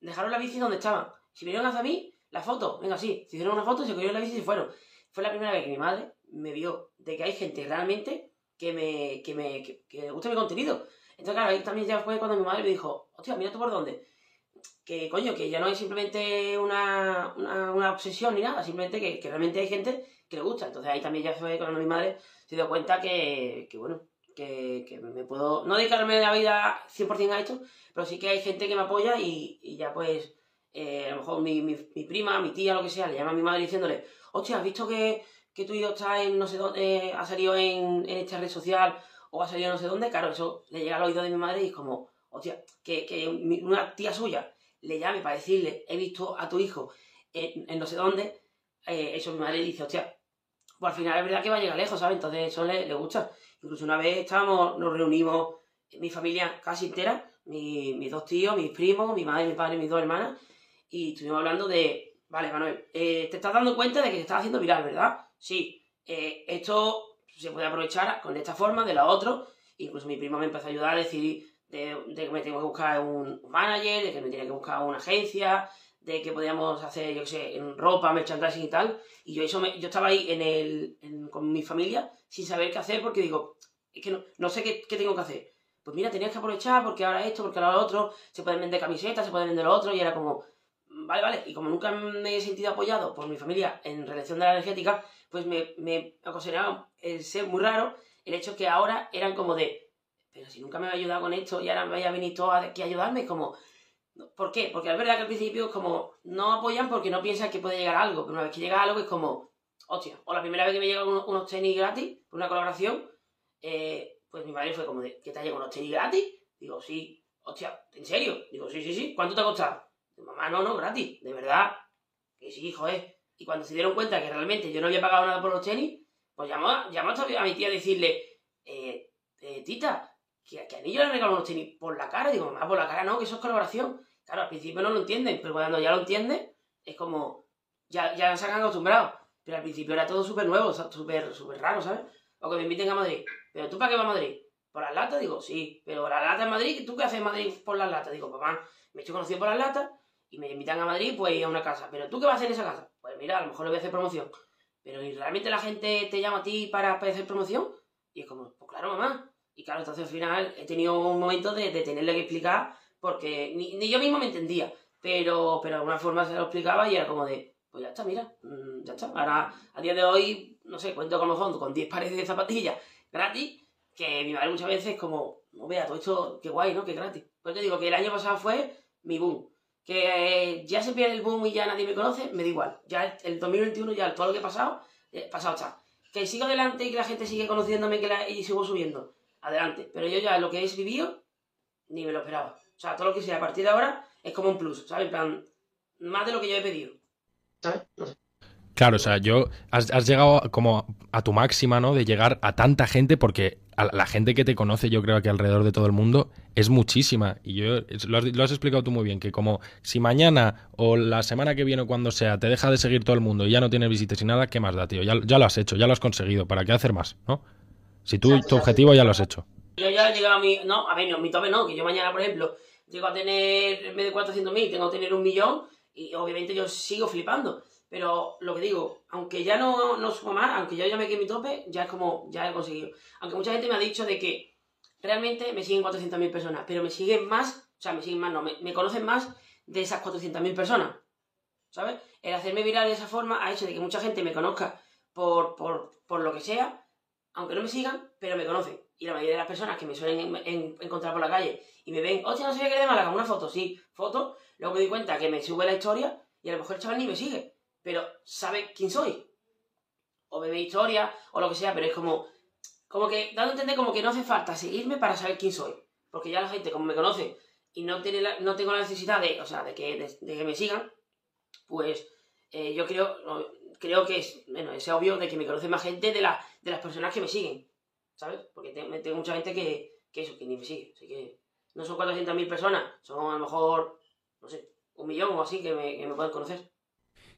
Dejaron la bici donde estaban. Si vinieron hacia mí, la foto, venga, sí. Se hicieron una foto, se cogieron la bici y se fueron. Fue la primera vez que mi madre me vio de que hay gente realmente que me, que me, que, le gusta mi contenido. Entonces, claro, ahí también ya fue cuando mi madre me dijo, hostia, mira tú por dónde. Que, coño, que ya no es simplemente una, una, una obsesión ni nada, simplemente que, que realmente hay gente que le gusta. Entonces ahí también ya fue cuando mi madre se dio cuenta que, que bueno, que, que me puedo, no dedicarme la vida 100% a esto, pero sí que hay gente que me apoya y, y ya pues, eh, a lo mejor mi, mi, mi prima, mi tía, lo que sea, le llama a mi madre diciéndole, hostia, ¿has visto que, que tu hijo está en no sé dónde, eh, ha salido en, en esta red social o ha salido no sé dónde? Claro, eso le llega al oído de mi madre y es como, hostia, que, que una tía suya le llame para decirle, he visto a tu hijo en, en no sé dónde, eh, eso mi madre dice, hostia, pues al final es verdad que va a llegar lejos, ¿sabes? Entonces eso le, le gusta. Incluso una vez estábamos, nos reunimos, mi familia casi entera, mi- mis dos tíos, mis primos, mi madre, mi padre, mis dos hermanas, y estuvimos hablando de, vale, Manuel, eh, te estás dando cuenta de que te estás haciendo viral, ¿verdad? Sí, eh, esto se puede aprovechar con esta forma, de la otra, incluso mi primo me empezó a ayudar a decir de, de que me tengo que buscar un manager, de que me tiene que buscar una agencia, de que podíamos hacer, yo qué sé, en ropa, merchandising y tal, y yo eso me- yo estaba ahí en el, con mi familia sin saber qué hacer porque digo, es que no, no sé qué, qué tengo que hacer. Pues mira, tenías que aprovechar porque ahora esto, porque ahora lo otro, se pueden vender camisetas, se pueden vender lo otro, y era como, vale, vale, y como nunca me he sentido apoyado por mi familia en relación de la energética, pues me, me ocasionaba el ser muy raro el hecho que ahora eran como de, pero si nunca me había ayudado con esto y ahora me vaya a venir todo aquí a ayudarme, como, ¿por qué? Porque es verdad que al principio es como, no apoyan porque no piensan que puede llegar algo, pero una vez que llega algo es como, hostia, o la primera vez que me llegan unos, unos tenis gratis por una colaboración, eh, pues mi madre fue como de, ¿qué te ha llegado unos tenis gratis? Digo, sí, hostia, ¿en serio? Digo, sí, sí, sí, ¿cuánto te ha costado? Digo, Mamá, no, no, gratis, de verdad, que sí, joder. Y cuando se dieron cuenta que realmente yo no había pagado nada por los tenis, pues llamó, llamó a mi tía a decirle, eh, eh, tita, que, que a mí yo le regalo unos tenis por la cara. Digo, mamá, por la cara no, que eso es colaboración. Claro, al principio no lo entienden, pero cuando ya lo entienden, es como, ya, ya se han acostumbrado. Pero al principio era todo súper nuevo, súper súper raro, ¿sabes? O que me inviten a Madrid. ¿Pero tú para qué vas a Madrid? ¿Por las latas? Digo, sí. ¿Pero las latas en Madrid? ¿Tú qué haces en Madrid por las latas? Digo, papá, me he hecho conocido por las latas y me invitan a Madrid, pues a una casa. ¿Pero tú qué vas a hacer en esa casa? Pues mira, a lo mejor le voy a hacer promoción. Pero ¿y realmente la gente te llama a ti para, para hacer promoción? Y es como, pues claro, mamá. Y claro, entonces al final he tenido un momento de, de tenerle que explicar porque ni, ni yo mismo me entendía, pero, pero de alguna forma se lo explicaba y era como de, pues ya está, mira, mm, ya está. Ahora, a día de hoy, no sé, cuento con los fondos con 10 pares de zapatillas gratis, que mi madre muchas veces como, no vea, todo esto, qué guay, ¿no? Que gratis. Pues te digo que el año pasado fue mi boom. Que eh, ya se pierde el boom y ya nadie me conoce, me da igual. Ya el, el 2021, ya todo lo que he pasado, eh, pasado está. Que sigo adelante y que la gente sigue conociéndome que la- y sigo subiendo, adelante. Pero yo ya lo que he vivido, ni me lo esperaba. O sea, todo lo que sea a partir de ahora es como un plus, ¿sabes? En plan, más de lo que yo he pedido. ¿Sabes? No sé. Claro, o sea, yo has, has llegado como a tu máxima, ¿no? De llegar a tanta gente, porque a la gente que te conoce, yo creo que alrededor de todo el mundo, es muchísima. Y yo es- lo has, lo has explicado tú muy bien, que como si mañana o la semana que viene o cuando sea te deja de seguir todo el mundo y ya no tienes visitas y nada, ¿qué más da, tío? Ya, ya lo has hecho, ya lo has conseguido. ¿Para qué hacer más, no? Si tú, tu objetivo ya lo has hecho. Yo ya he llegado a mi. No, a ver, no, mi tope no, que yo mañana, por ejemplo, llego a tener, en vez de 400.000, tengo que tener un millón, y obviamente yo sigo flipando. Pero lo que digo, aunque ya no, no supo más, aunque yo ya me quedé en mi tope, ya es como, ya he conseguido. Aunque mucha gente me ha dicho de que realmente me siguen 400.000 personas, pero me siguen más, o sea, me siguen más, no, me, me conocen más de esas 400.000 personas. ¿Sabes? El hacerme viral de esa forma ha hecho de que mucha gente me conozca por, por, por lo que sea, aunque no me sigan, pero me conocen. Y la mayoría de las personas que me suelen en- en- encontrar por la calle y me ven, hostia, no sabía que eres de Málaga, una foto, sí, foto, luego me doy cuenta que me sube la historia y a lo mejor el chaval ni me sigue, pero sabe quién soy. O me ve historia o lo que sea, pero es como, como que, dando a entender como que no hace falta seguirme para saber quién soy. Porque ya la gente, como me conoce y no, tiene la- no tengo la necesidad de, o sea, de que, de, de que me sigan, pues eh, yo creo, creo que es, bueno, es obvio de que me conoce más gente de, la, de las personas que me siguen, ¿sabes? Porque te- tengo mucha gente que, que eso, que ni me sigue, así que no son 400.000 personas, son a lo mejor, no sé, un millón o así que me, que me pueden conocer.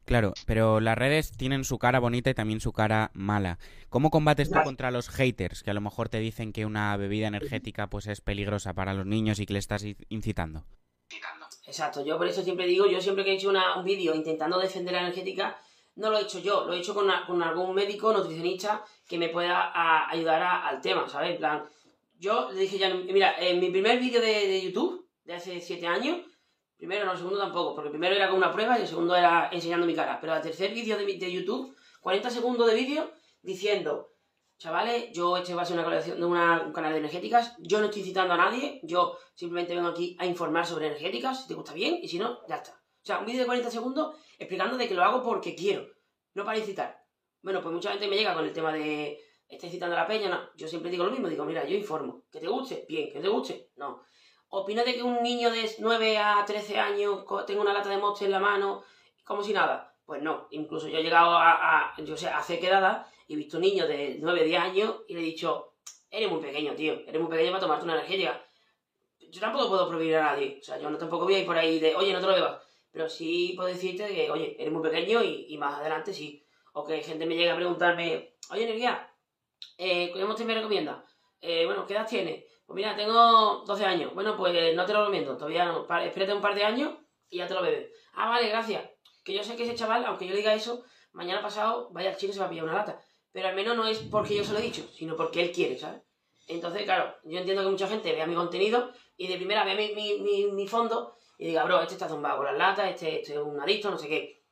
Claro, pero las redes tienen su cara bonita y también su cara mala. ¿Cómo combates tú contra los haters que a lo mejor te dicen que una bebida energética pues es peligrosa para los niños y que le estás incitando? Exacto, yo por eso siempre digo, yo siempre que he hecho una- un vídeo intentando defender la energética, no lo he hecho yo, lo he hecho con, con algún médico, nutricionista, que me pueda ayudar a- al tema, ¿sabes? En plan, yo le dije ya, mira, en mi primer vídeo de, de YouTube, de hace 7 años, primero no, el segundo tampoco, porque el primero era con una prueba y el segundo era enseñando mi cara, pero el tercer vídeo de, de YouTube, 40 segundos de vídeo, diciendo, chavales, yo este va a ser una colección de una- un canal de energéticas, yo no estoy citando a nadie, yo simplemente vengo aquí a informar sobre energéticas, si te gusta bien, y si no, ya está. O sea, un vídeo de 40 segundos explicando de que lo hago porque quiero, no para incitar. Bueno, pues mucha gente me llega con el tema de, ¿estás incitando a la peña? No, yo siempre digo lo mismo, digo, mira, yo informo, que te guste, bien, que te guste, no. ¿Opinas de que un niño de 9 a 13 años tenga una lata de Monster en la mano como si nada? Pues no, incluso yo he llegado a, yo sé, hacer quedada y he visto niños de 9, 10 años y le he dicho, eres muy pequeño, tío, eres muy pequeño para tomarte una energética. Yo tampoco puedo prohibir a nadie, o sea, yo no tampoco voy a ir por ahí de, oye, no te lo bebas, pero sí puedo decirte que, oye, eres muy pequeño y, y más adelante sí. O que gente me llega a preguntarme, oye, Energía, eh, ¿qué Monster me recomienda? Eh, bueno, ¿qué edad tienes? Pues mira, tengo 12 años. Bueno, pues no te lo recomiendo, todavía no. Espérate un par de años y ya te lo bebes. Ah, vale, gracias. Que yo sé que ese chaval, aunque yo diga eso, mañana pasado vaya al chile y se va a pillar una lata. Pero al menos no es porque yo se lo he dicho, sino porque él quiere, ¿sabes? Entonces, claro, yo entiendo que mucha gente vea mi contenido y de primera vea mi, mi, mi, fondo y diga, bro, este está zumbado con las latas, este, este es un adicto, no sé qué.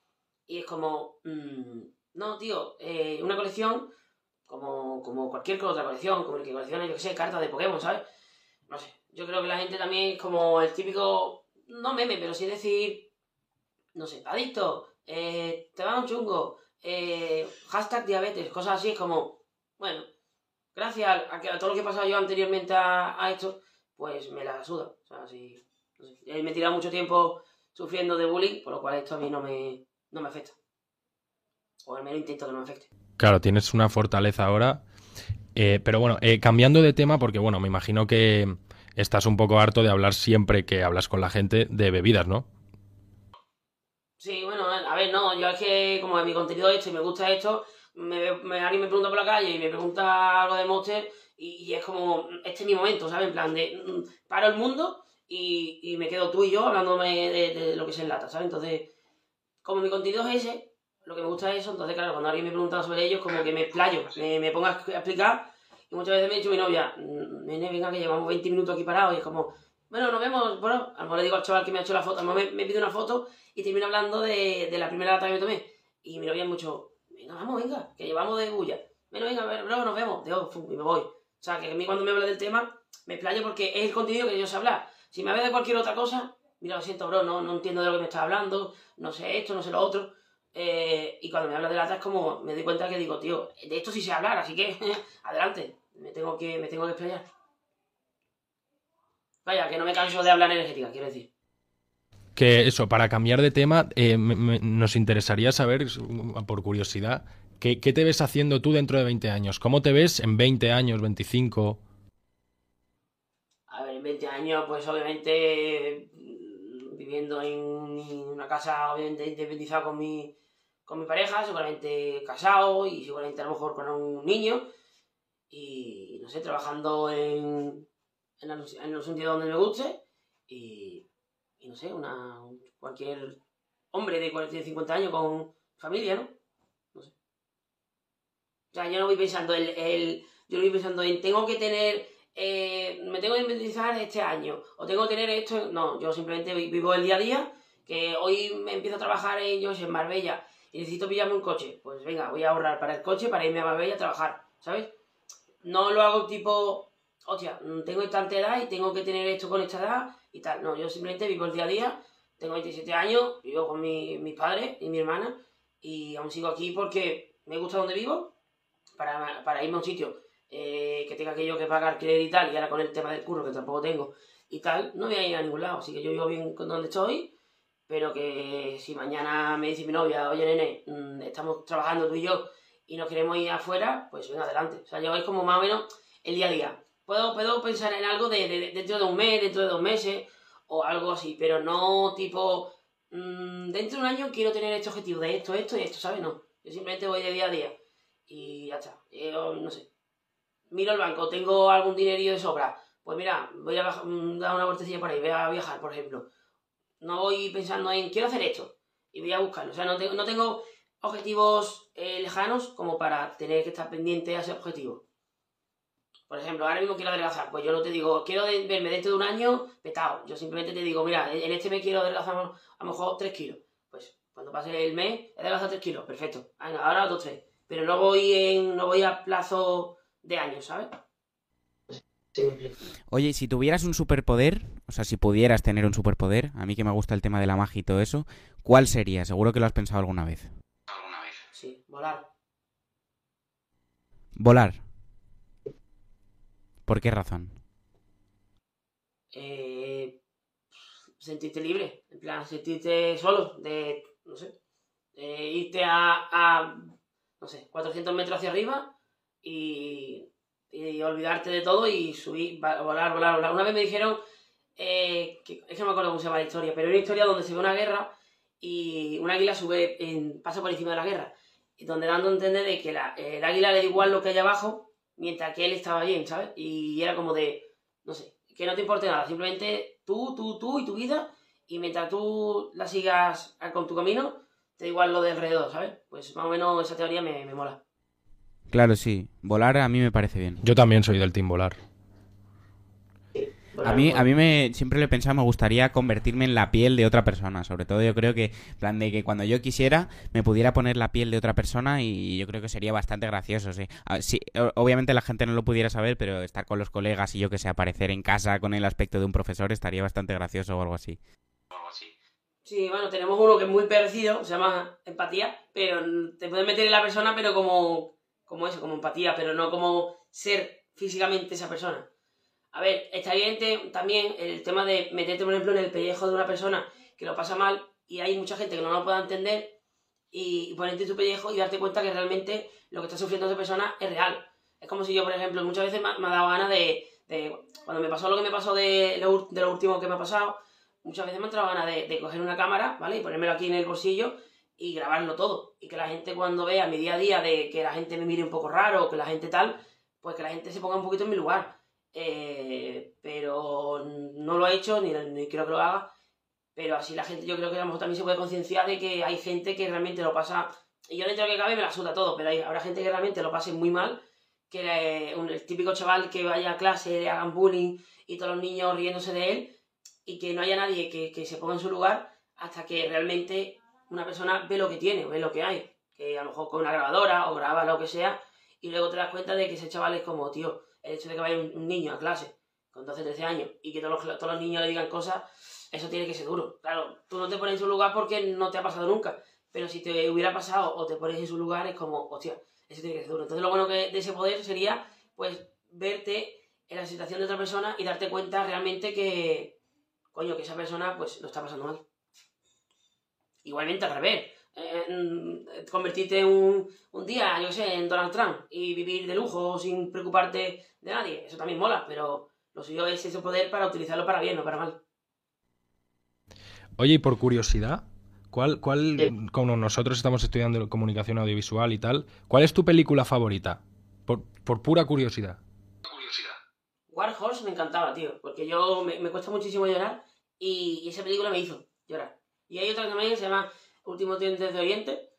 Y es como, mm, no, tío, eh, una colección como, como cualquier otra colección, como el que colecciona, yo que sé, cartas de Pokémon, ¿sabes? No sé, yo creo que la gente también es como el típico, no meme, pero sí decir, no sé, adicto, eh, te va un chungo, eh, hashtag diabetes, cosas así, es como, bueno, gracias a, a que- a todo lo que he pasado yo anteriormente a, a esto, pues me la suda. O sea, sí, no sé, eh, me he tirado mucho tiempo sufriendo de bullying, por lo cual esto a mí no me, no me afecta. O al menos intento que no me afecte. Claro, tienes una fortaleza ahora. Eh, pero bueno, eh, cambiando de tema, porque bueno, me imagino que estás un poco harto de hablar siempre que hablas con la gente de bebidas, ¿no? Sí, bueno, yo es que como mi contenido es esto y me gusta esto, me, me, alguien me pregunta por la calle y me pregunta algo de Monster y, y es como, este es mi momento, ¿sabes? En plan de, mm, paro el mundo y, y me quedo tú y yo hablándome de, de lo que se enlata, ¿sabes? Entonces, como mi contenido es ese, lo que me gusta es eso, entonces claro, cuando alguien me pregunta sobre ellos, como que me explayo, me, me pongo a explicar Y muchas veces me ha dicho mi novia, "Mm, nene, venga, que llevamos 20 minutos aquí parados. Y es como, bueno, nos vemos. Bueno, a lo mejor le digo al chaval que me ha hecho la foto, a lo mejor me, me pide una foto y termino hablando de, de la primera lata que me tomé. Y mi novia es mucho, venga, vamos, venga, que llevamos de bulla. Bueno, venga, bro, nos vemos. Fum, y me voy. O sea, que a mí cuando me habla del tema, me explayo porque es el contenido que yo sé hablar. Si me habla de cualquier otra cosa, mira, lo siento, bro, no, no entiendo de lo que me estás hablando, no sé esto, no sé lo otro. Eh, y cuando me habla de lata es como, me doy cuenta que digo, tío, de esto sí sé hablar, así que adelante, me tengo que, me tengo que explayar. Vaya, que no me canso de hablar energética, quiero decir. Que eso, para cambiar de tema, eh, me- me- nos interesaría saber, por curiosidad, ¿qué, qué te ves haciendo tú dentro de 20 años? ¿Cómo te ves en 20 años, 25? A ver, en 20 años, pues obviamente mm, viviendo en una casa obviamente independizada con mi, con mi pareja, seguramente casado y seguramente a lo mejor con un niño y no sé, trabajando en, en, la- en un sitio donde me guste y, y no sé, una, cualquier hombre de 40 50 años con familia, ¿no? No sé. O sea, yo no voy pensando el, el- yo no voy pensando en tengo que tener eh, me tengo que independizar este año o tengo que tener esto. No, yo simplemente vi- vivo el día a día. Que hoy me empiezo a trabajar en, yo en Marbella y necesito pillarme un coche. Pues venga, voy a ahorrar para el coche para irme a Marbella a trabajar, ¿sabes? No lo hago tipo, hostia, mm, tengo tanta edad y tengo que tener esto con esta edad y tal. No, yo simplemente vivo el día a día. Tengo 27 años, vivo con mi- mis padres y mi hermana y aún sigo aquí porque me gusta donde vivo para, para irme a un sitio eh, que tenga que yo que pagar alquiler y tal, y ahora con el tema del curro que tampoco tengo y tal, no voy a ir a ningún lado. Así que yo vivo bien con donde estoy, pero que si mañana me dice mi novia, oye nene, mm, estamos trabajando tú y yo y nos queremos ir afuera, pues venga adelante. O sea, yo es como más o menos el día a día. Puedo, puedo pensar en algo de, de- dentro de un mes, dentro de dos meses o algo así, pero no tipo, mm, dentro de un año quiero tener este objetivo de esto, esto y esto, ¿sabes? No. Yo simplemente voy de día a día y ya está. Yo, no sé, miro el banco, tengo algún dinerillo de sobra, pues mira, voy a mm, dar una vueltecilla por ahí, voy a viajar, por ejemplo. No voy pensando en, quiero hacer esto, y voy a buscarlo. O sea, no, te- no tengo objetivos eh, lejanos como para tener que estar pendiente a ese objetivo. Por ejemplo, ahora mismo quiero adelgazar, pues yo no te digo, quiero verme dentro de un año petado. Yo simplemente te digo, mira, en este mes quiero adelgazar a lo mejor 3 kilos. Pues cuando pase el mes, he adelgazado 3 kilos, perfecto. Venga, ahora otros 3. Pero no voy, en, no voy a plazo de años, ¿sabes? Simple. Oye, y si tuvieras un superpoder, o sea, si pudieras tener un superpoder, a mí que me gusta el tema de la magia y todo eso, ¿cuál sería? Seguro que lo has pensado alguna vez. Sí, volar. Volar. ¿Por qué razón? eh, sentirte libre, en plan, sentirte solo, de, no sé, eh, irte a, a, no sé, 400 metros hacia arriba y, y olvidarte de todo y subir, volar, volar, volar. Una vez me dijeron, eh, que, es que no me acuerdo cómo se llama la historia, pero hay una historia donde se ve una guerra y un águila sube, pasa por encima de la guerra, y donde dando a entender de que el águila le da igual lo que hay abajo, mientras que él estaba bien, ¿sabes? Y era como de, no sé, que no te importe nada, simplemente tú, tú, tú y tu vida, y mientras tú la sigas con tu camino, te da igual lo de alrededor, ¿sabes? Pues más o menos esa teoría me, me mola. Claro, sí. Volar a mí me parece bien. Yo también soy del Team Volar. A mí, a mí me siempre le he pensado, me gustaría convertirme en la piel de otra persona. Sobre todo yo creo que, en plan de que cuando yo quisiera, me pudiera poner la piel de otra persona y yo creo que sería bastante gracioso, sí. Ah, sí, obviamente la gente no lo pudiera saber, pero estar con los colegas y yo que sé, aparecer en casa con el aspecto de un profesor estaría bastante gracioso o algo así. Sí, bueno, tenemos uno que es muy parecido, se llama empatía, pero te puedes meter en la persona, pero como, como eso, como empatía, pero no como ser físicamente esa persona. A ver, está evidente también el tema de meterte, por ejemplo, en el pellejo de una persona que lo pasa mal y hay mucha gente que no lo pueda entender y ponerte en tu pellejo y darte cuenta que realmente lo que está sufriendo esa persona es real. Es como si yo, por ejemplo, muchas veces me, ha dado ganas de, de- Cuando me pasó lo que me pasó de lo, de lo último que me ha pasado, muchas veces me ha entrado ganas de, de coger una cámara, ¿vale? Y ponérmelo aquí en el bolsillo y grabarlo todo. Y que la gente cuando vea mi día a día de que la gente me mire un poco raro que la gente tal, pues que la gente se ponga un poquito en mi lugar. Eh, pero no lo he hecho ni, creo que lo haga. Pero así la gente yo creo que a lo mejor también se puede concienciar de que hay gente que realmente lo pasa... Y yo dentro de lo que cabe me la suda todo, pero hay, habrá gente que realmente lo pase muy mal que un- el típico chaval que vaya a clase, le hagan bullying y todos los niños riéndose de él y que no haya nadie que, que se ponga en su lugar hasta que realmente una persona ve lo que tiene, ve lo que hay. Que a lo mejor con una grabadora o graba lo que sea y luego te das cuenta de que ese chaval es como, tío, el hecho de que vaya un, niño a clase con 12, 13 años y que todos los, todos los niños le digan cosas, eso tiene que ser duro. Claro, tú no te pones en su lugar porque no te ha pasado nunca, pero si te hubiera pasado o te pones en su lugar es como, hostia, eso tiene que ser duro. Entonces lo bueno que de ese poder sería, pues, verte en la situación de otra persona y darte cuenta realmente que, coño, que esa persona, pues, lo está pasando mal. Igualmente al revés. Eh, mm, convertirte un, un día, yo sé, en Donald Trump y vivir de lujo sin preocuparte de nadie, eso también mola, pero lo suyo es ese poder para utilizarlo para bien, no para mal. Oye, y por curiosidad, ¿cuál, cuál, Sí. como nosotros estamos estudiando comunicación audiovisual y tal, ¿cuál es tu película favorita? Por, por pura curiosidad. War Horse me encantaba, tío, porque yo me, me cuesta muchísimo llorar y, y esa película me hizo llorar. Y hay otra también que se llama Últimos Dientes de Oriente,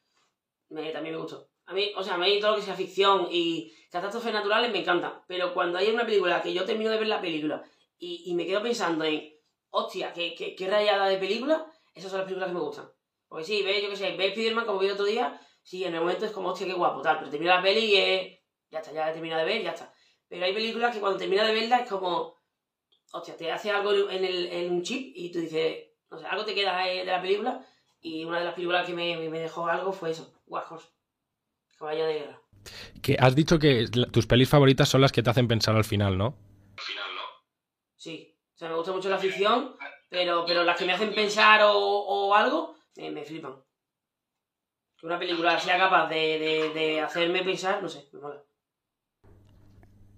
me, también me gustó. A mí, o sea, a mí todo lo que sea ficción y catástrofes naturales me encantan, pero cuando hay una película que yo termino de ver la película y, y me quedo pensando en, hostia, qué, qué, qué rayada de película, esas son las películas que me gustan. Porque sí, ves, yo qué sé, ves Spiderman como vi el otro día, sí, en el momento es como, hostia, qué guapo, tal, pero termina la peli y es, ya está, ya he terminado de ver, ya está. Pero hay películas que cuando terminas de verla es como, hostia, te hace algo en, el, en un chip y tú dices, no sé, algo te queda eh, de la película. Y una de las películas que me, me dejó algo fue eso, War Horse, Caballo de Guerra. Que has dicho que tus pelis favoritas son las que te hacen pensar al final, ¿no? Sí, o sea, me gusta mucho la ficción, pero, pero las que me hacen pensar o, o algo, me, me flipan. Que una película sea capaz de, de, de hacerme pensar, no sé, me mola.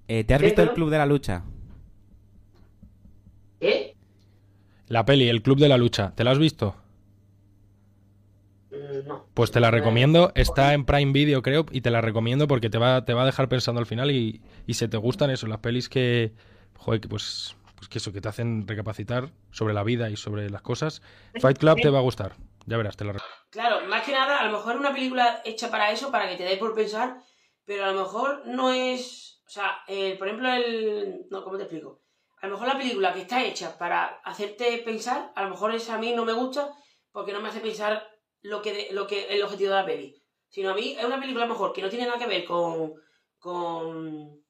Eh, ¿Te has ¿Qué, visto el? Club de la Lucha? ¿Eh? La peli, El Club de la Lucha, ¿te la has visto? No. Pues te la recomiendo, está en Prime Video creo, y te la recomiendo porque te va, te va a dejar pensando al final y, y si te gustan eso, las pelis que, joder, que pues, pues que eso, que te hacen recapacitar sobre la vida y sobre las cosas, Fight Club te va a gustar, ya verás, te la recomiendo. Claro, más que nada, a lo mejor una película hecha para eso, para que te dé por pensar, pero a lo mejor no es. O sea, el- por ejemplo, el. No, ¿cómo te explico? A lo mejor la película que está hecha para hacerte pensar, a lo mejor esa a mí no me gusta porque no me hace pensar lo que, lo que el objetivo de la peli. Sino a mí es una película mejor que no tiene nada que ver con. con.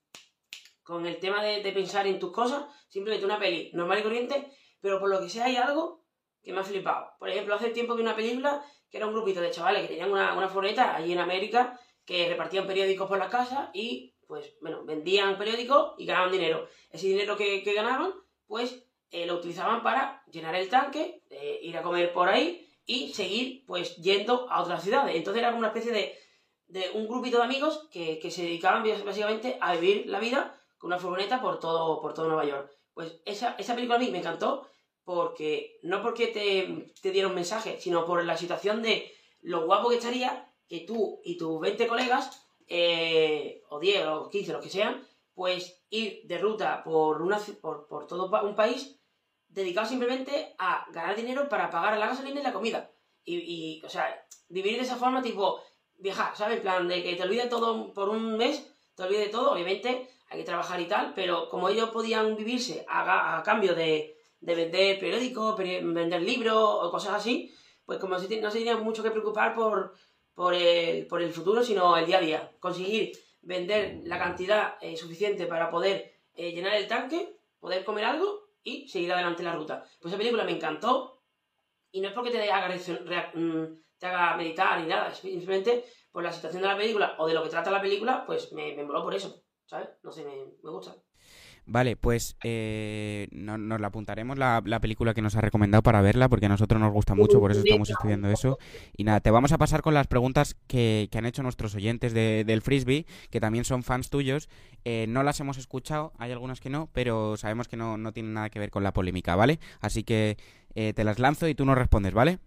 con el tema de, de pensar en tus cosas, simplemente una peli normal y corriente, pero por lo que sea hay algo que me ha flipado. Por ejemplo, hace tiempo vi una película que era un grupito de chavales que tenían una, una furgoneta allí en América que repartían periódicos por las casas y, pues, bueno, vendían periódicos y ganaban dinero. Ese dinero que, que ganaban, pues, eh, lo utilizaban para llenar el tanque, eh, ir a comer por ahí y seguir, pues, yendo a otras ciudades. Entonces era como una especie de, de un grupito de amigos que, que se dedicaban básicamente a vivir la vida con una furgoneta por todo, por todo Nueva York. Pues esa, esa película a mí me encantó porque no porque te, te diera un mensaje, sino por la situación de lo guapo que estaría que tú y tus 20 colegas, eh, o 10 o 15, los que sean, pues ir de ruta por, una, por, por todo un país dedicado simplemente a ganar dinero para pagar la gasolina y la comida. Y, y, o sea, vivir de esa forma, tipo, viajar, ¿sabes? En plan, de que te olvides todo por un mes, te olvides de todo, obviamente hay que trabajar y tal, pero como ellos podían vivirse a, a cambio de, de vender periódicos, peri- vender libros o cosas así, pues como si no se tenían mucho que preocupar por, por, el, por el futuro, sino el día a día. Conseguir vender la cantidad eh, suficiente para poder eh, llenar el tanque, poder comer algo y seguir adelante la ruta. Pues esa película me encantó y no es porque te haga, mm, haga meditar ni nada, simplemente por la situación de la película o de lo que trata la película, pues me, me moló por eso, ¿sabes? No sé, me gusta. Vale, pues eh, no- nos la apuntaremos la, la película que nos ha recomendado para verla, porque a nosotros nos gusta mucho, por eso estamos estudiando eso. Y nada, te vamos a pasar con las preguntas que, que han hecho nuestros oyentes de- del Frisbee, que también son fans tuyos. Eh, no las hemos escuchado, hay algunas que no, pero sabemos que no, no tienen nada que ver con la polémica, ¿vale? Así que eh, te las lanzo y tú nos respondes, ¿vale?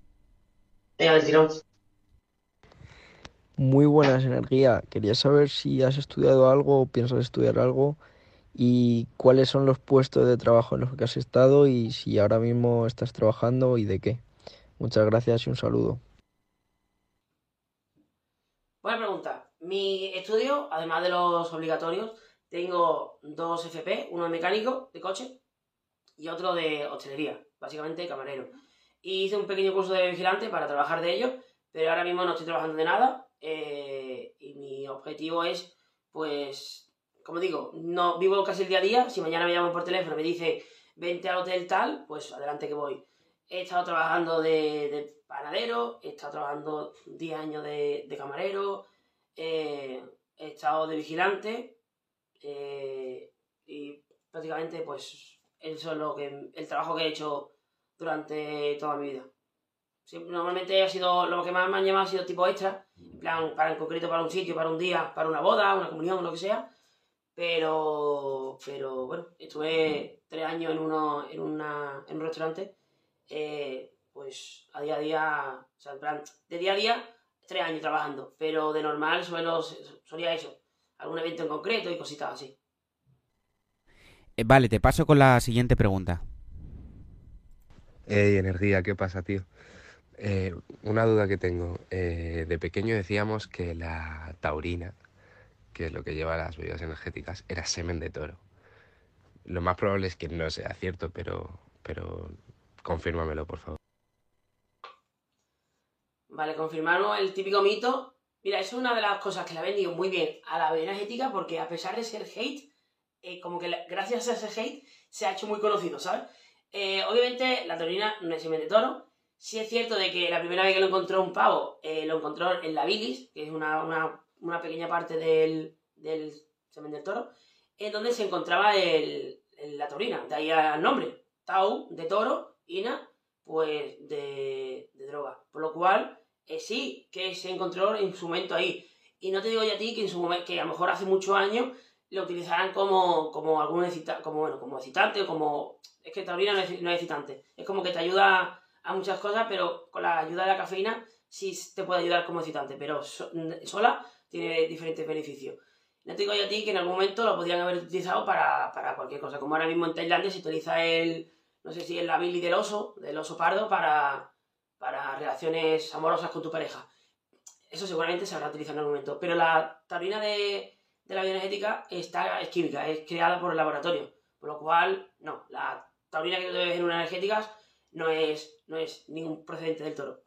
Muy buenas, Energía. Quería saber si has estudiado algo o piensas estudiar algo y cuáles son los puestos de trabajo en los que has estado y si ahora mismo estás trabajando y de qué. Muchas gracias y un saludo. Buena pregunta. Mi estudio, además de los obligatorios, tengo dos FP, uno de mecánico de coche y otro de hostelería, básicamente camarero. Y hice un pequeño curso de vigilante para trabajar de ello, pero ahora mismo no estoy trabajando de nada eh, y mi objetivo es, pues, como digo, no vivo casi el día a día. Si mañana me llaman por teléfono y me dice vente al hotel tal, pues adelante que voy. He estado trabajando de, de panadero, he estado trabajando 10 años de, camarero, eh, he estado de vigilante eh, y prácticamente pues eso es lo que el trabajo que he hecho durante toda mi vida. Normalmente ha sido lo que más me han llamado ha sido tipo extra, en plan para en concreto para un sitio, para un día, para una boda, una comunión, lo que sea. Pero, pero bueno, estuve tres años en, uno, en, una, en un restaurante, eh, pues a día a día, o sea, en plan, de día a día, tres años trabajando, pero de normal suelo, solía eso, algún evento en concreto y cositas así. Eh, vale, te paso con la siguiente pregunta. Hey, energía, ¿qué pasa, tío? Eh, una duda que tengo. Eh, de pequeño decíamos que la taurina, que es lo que lleva las bebidas energéticas, era semen de toro. Lo más probable es que no sea cierto, pero, pero confírmamelo, por favor. Vale, confirmamos el típico mito. Mira, eso es una de las cosas que le ha venido muy bien a la bebida energética porque a pesar de ser hate, eh, como que la- gracias a ese hate se ha hecho muy conocido, ¿sabes? Eh, obviamente la taurina no es semen de toro. Sí es cierto de que la primera vez que lo encontró un pavo, eh, lo encontró en la bilis, que es una- una pequeña parte del, del semen del toro, en donde se encontraba el, la taurina. De ahí el nombre. Tau, de toro, ina, pues de, de droga. Por lo cual, eh, sí que se encontró en su momento ahí. Y no te digo ya a ti que en su momento, que a lo mejor hace muchos años lo utilizarán como, como algún excita- como, bueno, como excitante o como... Es que taurina no es, no es excitante. Es como que te ayuda a muchas cosas, pero con la ayuda de la cafeína sí te puede ayudar como excitante, pero so- sola tiene diferentes beneficios. No te digo yo a ti que en algún momento lo podrían haber utilizado para, para cualquier cosa, como ahora mismo en Tailandia se utiliza el, no sé si es la del oso, del oso pardo, para, para relaciones amorosas con tu pareja. Eso seguramente se habrá utilizado en algún momento. Pero la taurina de, de la bioenergética está, es química, es creada por el laboratorio. Por lo cual, no, la taurina que tú bebes en una energéticas no es, no es ningún procedente del toro.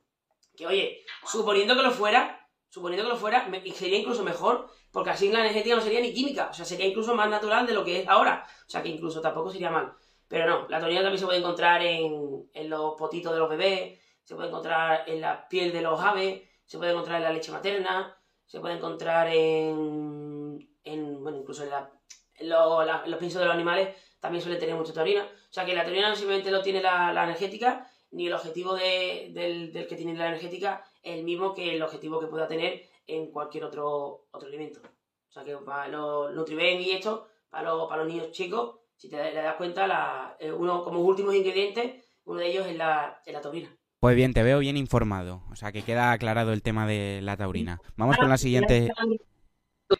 Que oye, suponiendo que lo fuera, suponiendo que lo fuera, sería incluso mejor, porque así la energética no sería ni química, o sea, sería incluso más natural de lo que es ahora. O sea, que incluso tampoco sería mal. Pero no, la taurina también se puede encontrar en, en los potitos de los bebés, se puede encontrar en la piel de los aves, se puede encontrar en la leche materna, se puede encontrar en, en bueno, incluso en, la- en lo- la- los piensos de los animales también suele tener mucha taurina. O sea que la taurina no simplemente lo tiene la, la energética, ni el objetivo de- del, del que tiene la energética el mismo que el objetivo que pueda tener en cualquier otro, otro alimento. O sea que para los Nutriben y esto, para los, para los niños chicos, si te le das cuenta, la, eh, uno como últimos ingredientes, uno de ellos es la, es la taurina. Pues bien, te veo bien informado. O sea, que queda aclarado el tema de la taurina. Vamos con la siguiente.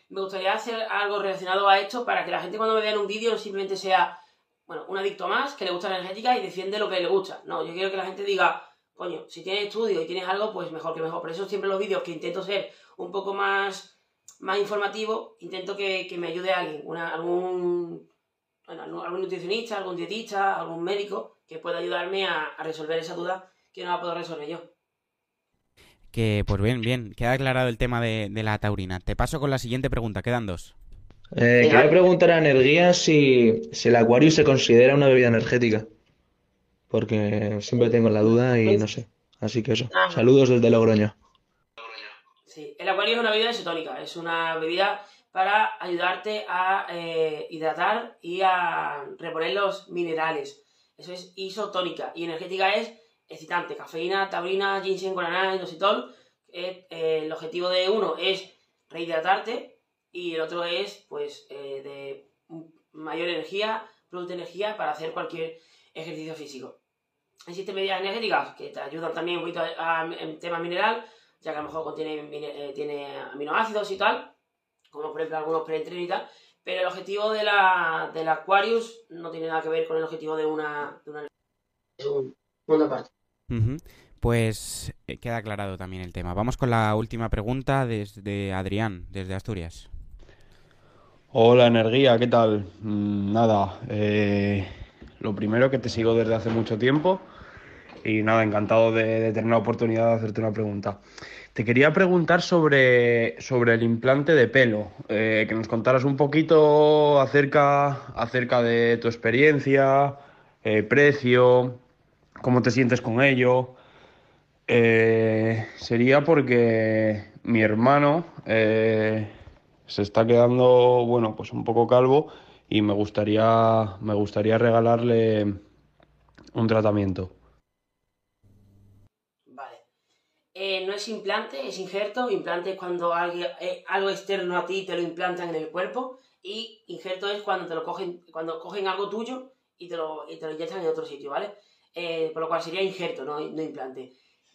Me gustaría hacer algo relacionado a esto para que la gente cuando me vea en un vídeo no simplemente sea, bueno, un adicto más que le gusta la energética y defiende lo que le gusta. No, yo quiero que la gente diga, coño, si tienes estudio y tienes algo, pues mejor que mejor. Por eso siempre los vídeos que intento ser un poco más, más informativo, intento que, que me ayude alguien, una, algún, bueno, algún algún nutricionista, algún dietista, algún médico que pueda ayudarme a, a resolver esa duda que no la puedo resolver yo. Que, pues bien, bien, queda aclarado el tema de, de la taurina. Te paso con la siguiente pregunta, quedan dos. Eh, quería preguntar a Energía si, si el Aquarius se considera una bebida energética. Porque siempre tengo la duda y no sé. Así que eso. Ah. Saludos desde Logroño. Sí, el acuario es una bebida isotónica, es una bebida para ayudarte a eh, hidratar y a reponer los minerales. Eso es isotónica. Y energética es excitante, cafeína, taurina, ginseng, guaraná, inositol. Eh, eh, el objetivo de uno es rehidratarte y el otro es, pues, eh, de mayor energía, producto de energía para hacer cualquier ejercicio físico. Existen bebidas energéticas que te ayudan también un poquito a- a- en tema mineral, ya que a lo mejor contiene, eh, tiene aminoácidos y tal, como por ejemplo algunos preentrenos y tal, pero el objetivo de la, del Aquarius no tiene nada que ver con el objetivo de una... De una es un mundo aparte. Ujú. Pues eh, queda aclarado también el tema. Vamos con la última pregunta desde Adrián, desde Asturias. Hola, Energía, ¿qué tal? Mm, nada, eh, lo primero que te sigo desde hace mucho tiempo y nada, encantado de, tener la oportunidad de hacerte una pregunta. Te quería preguntar sobre, sobre el implante de pelo, eh, que nos contaras un poquito acerca, acerca de tu experiencia, eh, precio, cómo te sientes con ello. Eh, sería porque mi hermano se está quedando, bueno, pues un poco calvo y me gustaría, me gustaría regalarle un tratamiento. Vale. Eh, no es implante, es injerto. Implante es cuando alguien- eh, algo externo a ti te lo implantan en el cuerpo. Y injerto es cuando te lo cogen, cuando cogen algo tuyo y te lo, y te lo inyectan en otro sitio, ¿vale? Eh, por lo cual sería injerto, no, no implante.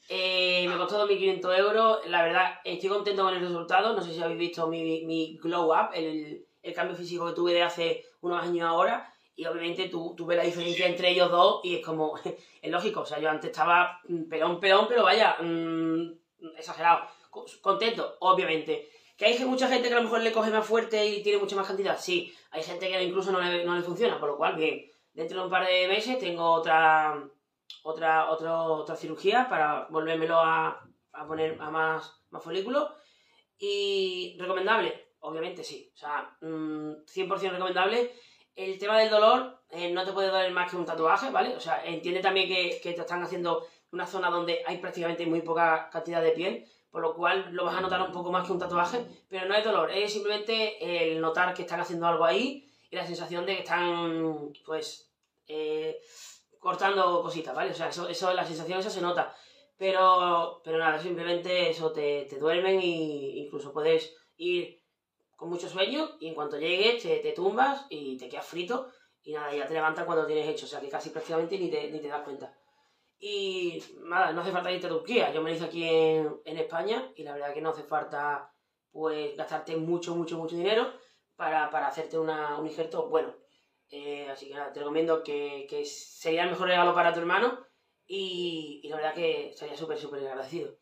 Eh, me costó 2.500 euros. La verdad, estoy contento con el resultado. No sé si habéis visto mi, mi glow up, el, el cambio físico que tuve de hace unos años ahora. Y obviamente tú, tú ves la diferencia entre ellos dos y es como, es lógico. O sea, yo antes estaba mm, pelón, pelón, pero vaya, mm, exagerado. Co- Contento, obviamente. ¿Que hay mucha gente que a lo mejor le coge más fuerte y tiene mucha más cantidad? Sí. Hay gente que incluso no le, no le funciona, por lo cual, bien. Dentro de un par de meses tengo otra otra, otra, otra cirugía para volvérmelo a, a poner a más, más folículos. Y recomendable, obviamente sí. O sea, mm, 100% recomendable. El tema del dolor eh, no te puede doler más que un tatuaje, ¿vale? O sea, entiende también que, que te están haciendo una zona donde hay prácticamente muy poca cantidad de piel, por lo cual lo vas a notar un poco más que un tatuaje, pero no es dolor, es simplemente el notar que están haciendo algo ahí y la sensación de que están, pues, eh, cortando cositas, ¿vale? O sea, eso, eso, la sensación esa se nota. Pero, pero nada, simplemente eso te, te duermen y incluso puedes ir con mucho sueño y en cuanto llegues te, tumbas y te quedas frito y nada, ya te levantas cuando tienes hecho, o sea que casi prácticamente ni te, ni te das cuenta. Y nada, no hace falta irte a Turquía, yo me lo hice aquí en, en España y la verdad que no hace falta pues gastarte mucho, mucho, mucho dinero para, para hacerte una, un injerto bueno. Eh, así que nada, te recomiendo que, que sería el mejor regalo para tu hermano y, y la verdad que estaría súper, súper agradecido.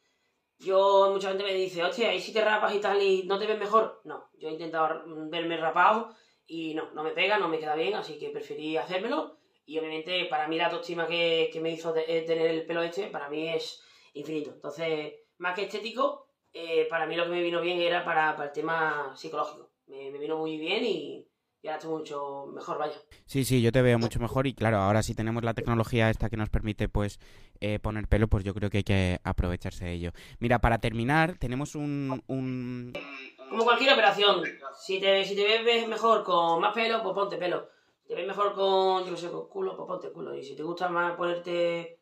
Yo, mucha gente me dice, hostia, ¿y si te rapas y tal y no te ves mejor? No, yo he intentado verme rapado y no, no me pega, no me queda bien, así que preferí hacérmelo. Y obviamente para mí la autoestima que, que me hizo eh, tener el pelo este, para mí es infinito. Entonces, más que estético, eh, para mí lo que me vino bien era para, para el tema psicológico. Me, me vino muy bien y, y ahora estoy mucho mejor, vaya. Sí, sí, yo te veo mucho mejor y claro, ahora sí tenemos la tecnología esta que nos permite pues eh, poner pelo, pues yo creo que hay que aprovecharse de ello. Mira, para terminar, tenemos un... un... Como cualquier operación, si te, si te ves mejor con más pelo, pues ponte pelo. Si te ves mejor con, yo qué sé, con culo, pues ponte culo. Y si te gusta más ponerte,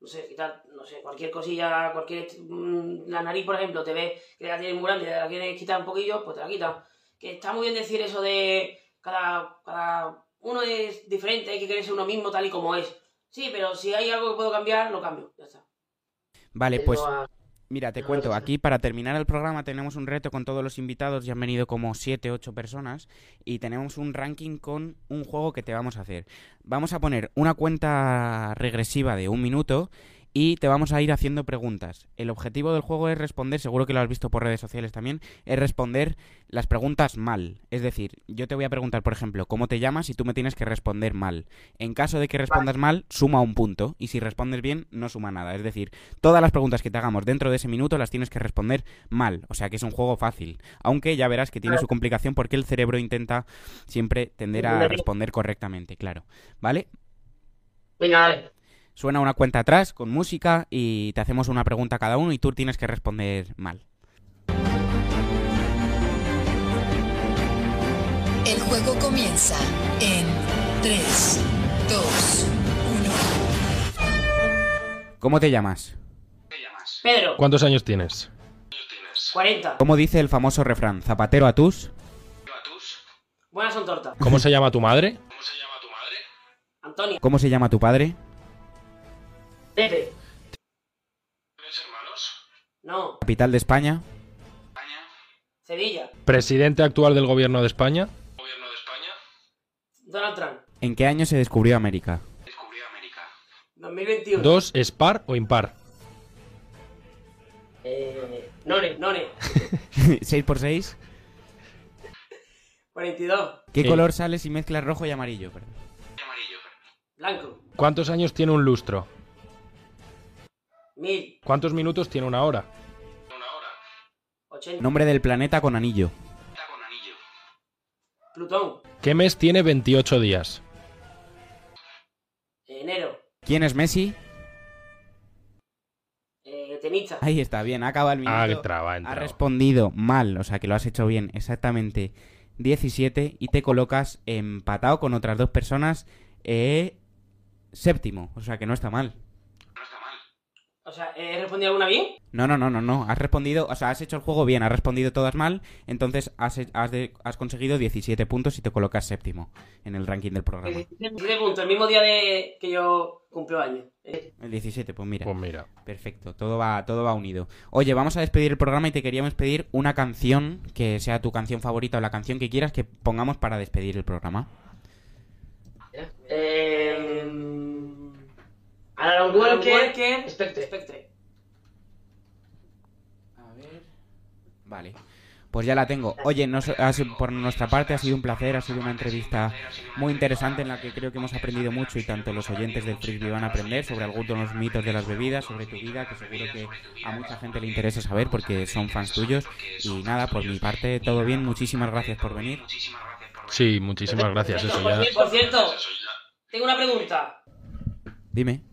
no sé, quitar, no sé, cualquier cosilla, cualquier, mm, la nariz, por ejemplo, te ves que la tienes muy grande la quieres quitar un poquillo, pues te la quitas. Que está muy bien decir eso de cada, cada uno es diferente, hay que quererse uno mismo tal y como es. Sí, pero si hay algo que puedo cambiar, lo cambio, ya está. Vale, pues mira, te cuento, aquí para terminar el programa tenemos un reto con todos los invitados, ya han venido como 7, 8 personas y tenemos un ranking con un juego que te vamos a hacer. Vamos a poner una cuenta regresiva de un minuto y te vamos a ir haciendo preguntas. El objetivo del juego es responder, seguro que lo has visto por redes sociales también, es responder las preguntas mal. Es decir, yo te voy a preguntar, por ejemplo, ¿cómo te llamas? y tú me tienes que responder mal. En caso de que respondas mal, suma un punto. Y si respondes bien, no suma nada. Es decir, todas las preguntas que te hagamos dentro de ese minuto las tienes que responder mal. O sea que es un juego fácil. Aunque ya verás que tiene su complicación porque el cerebro intenta siempre tender a responder correctamente, claro. ¿Vale? Venga. Suena una cuenta atrás con música y te hacemos una pregunta a cada uno y tú tienes que responder mal. El juego comienza en 3, 2, ¿Cómo te llamas? Pedro, ¿Cuántos años tienes? 40. ¿Cómo dice el famoso refrán? Zapatero a tus. Buenas son tortas. ¿Cómo se llama tu madre? Antonio, ¿Cómo se llama tu padre? Pepe. No, Capital de España. Sevilla, ¿Presidente actual del gobierno de España? Donald Trump, ¿En qué año se descubrió América? 2021. ¿Dos es par o impar? Eh, None, None. 6x6. 42. ¿Qué Sí. color sale si mezclas rojo y amarillo? Perdón. Blanco. ¿Cuántos años tiene un lustro? Mil. ¿Cuántos minutos tiene una hora? 80. Nombre del planeta con anillo. Plutón. ¿Qué mes tiene 28 días? Enero. ¿Quién es Messi? Eh, tenista. Ahí está, bien, acaba el minuto. Ah, entraba, Ha respondido mal, o sea que lo has hecho bien, exactamente 17 y te colocas empatado con otras dos personas eh, séptimo, o sea que no está mal. O sea, ¿he respondido alguna bien? No, no, no, no, no, has respondido, o sea, has hecho el juego bien, has respondido todas mal, entonces has, has, de- has conseguido 17 puntos y te colocas séptimo en el ranking del programa. 17 puntos, el mismo día de que yo cumplo años. Eh, El 17, pues mira. Pues mira. Perfecto, todo va, todo va unido. Oye, vamos a despedir el programa y te queríamos pedir una canción que sea tu canción favorita o la canción que quieras que pongamos para despedir el programa. Eh, Alan Walker, Spectre. Spectre. Vale. Pues ya la tengo. Oye, sido- por nuestra parte ha sido un placer, ha sido una entrevista muy interesante en la que creo que hemos aprendido mucho y tanto los oyentes del Frisbee van a aprender sobre algunos de los mitos de las bebidas, sobre tu vida, que seguro que a mucha gente le interesa saber porque son fans tuyos. Y nada, por mi parte, todo bien. Muchísimas gracias por venir. Sí, muchísimas gracias. Eso Por, ya. por cierto, tengo una pregunta. Dime.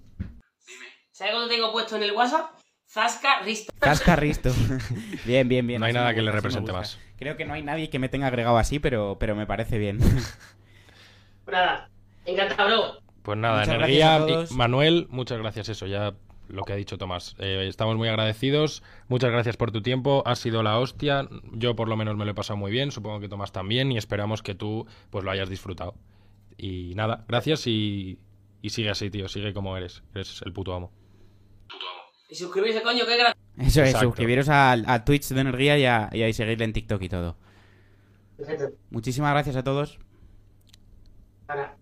¿Sabes cuándo tengo puesto en el WhatsApp? Zasca Risto. Zasca Risto. bien, bien, bien. No hay así nada que le represente más. Creo que no hay nadie que me tenga agregado así, pero, pero me parece bien. Nada, encantado, bro. Pues nada, Muchas energía. Manuel, muchas gracias. Eso ya lo que ha dicho Tomás. Eh, estamos muy agradecidos. Muchas gracias por tu tiempo. Ha sido la hostia. Yo por lo menos me lo he pasado muy bien. Supongo que Tomás también. Y esperamos que tú pues lo hayas disfrutado. Y nada, gracias y, y sigue así, tío. Sigue como eres. Eres el puto amo. Y suscribirse, coño, que gratis. Eso es, Exacto. suscribiros al- a, Twitch de Energía y, a, y ahí seguirle en TikTok y todo. Perfecto. Muchísimas gracias a todos. Para.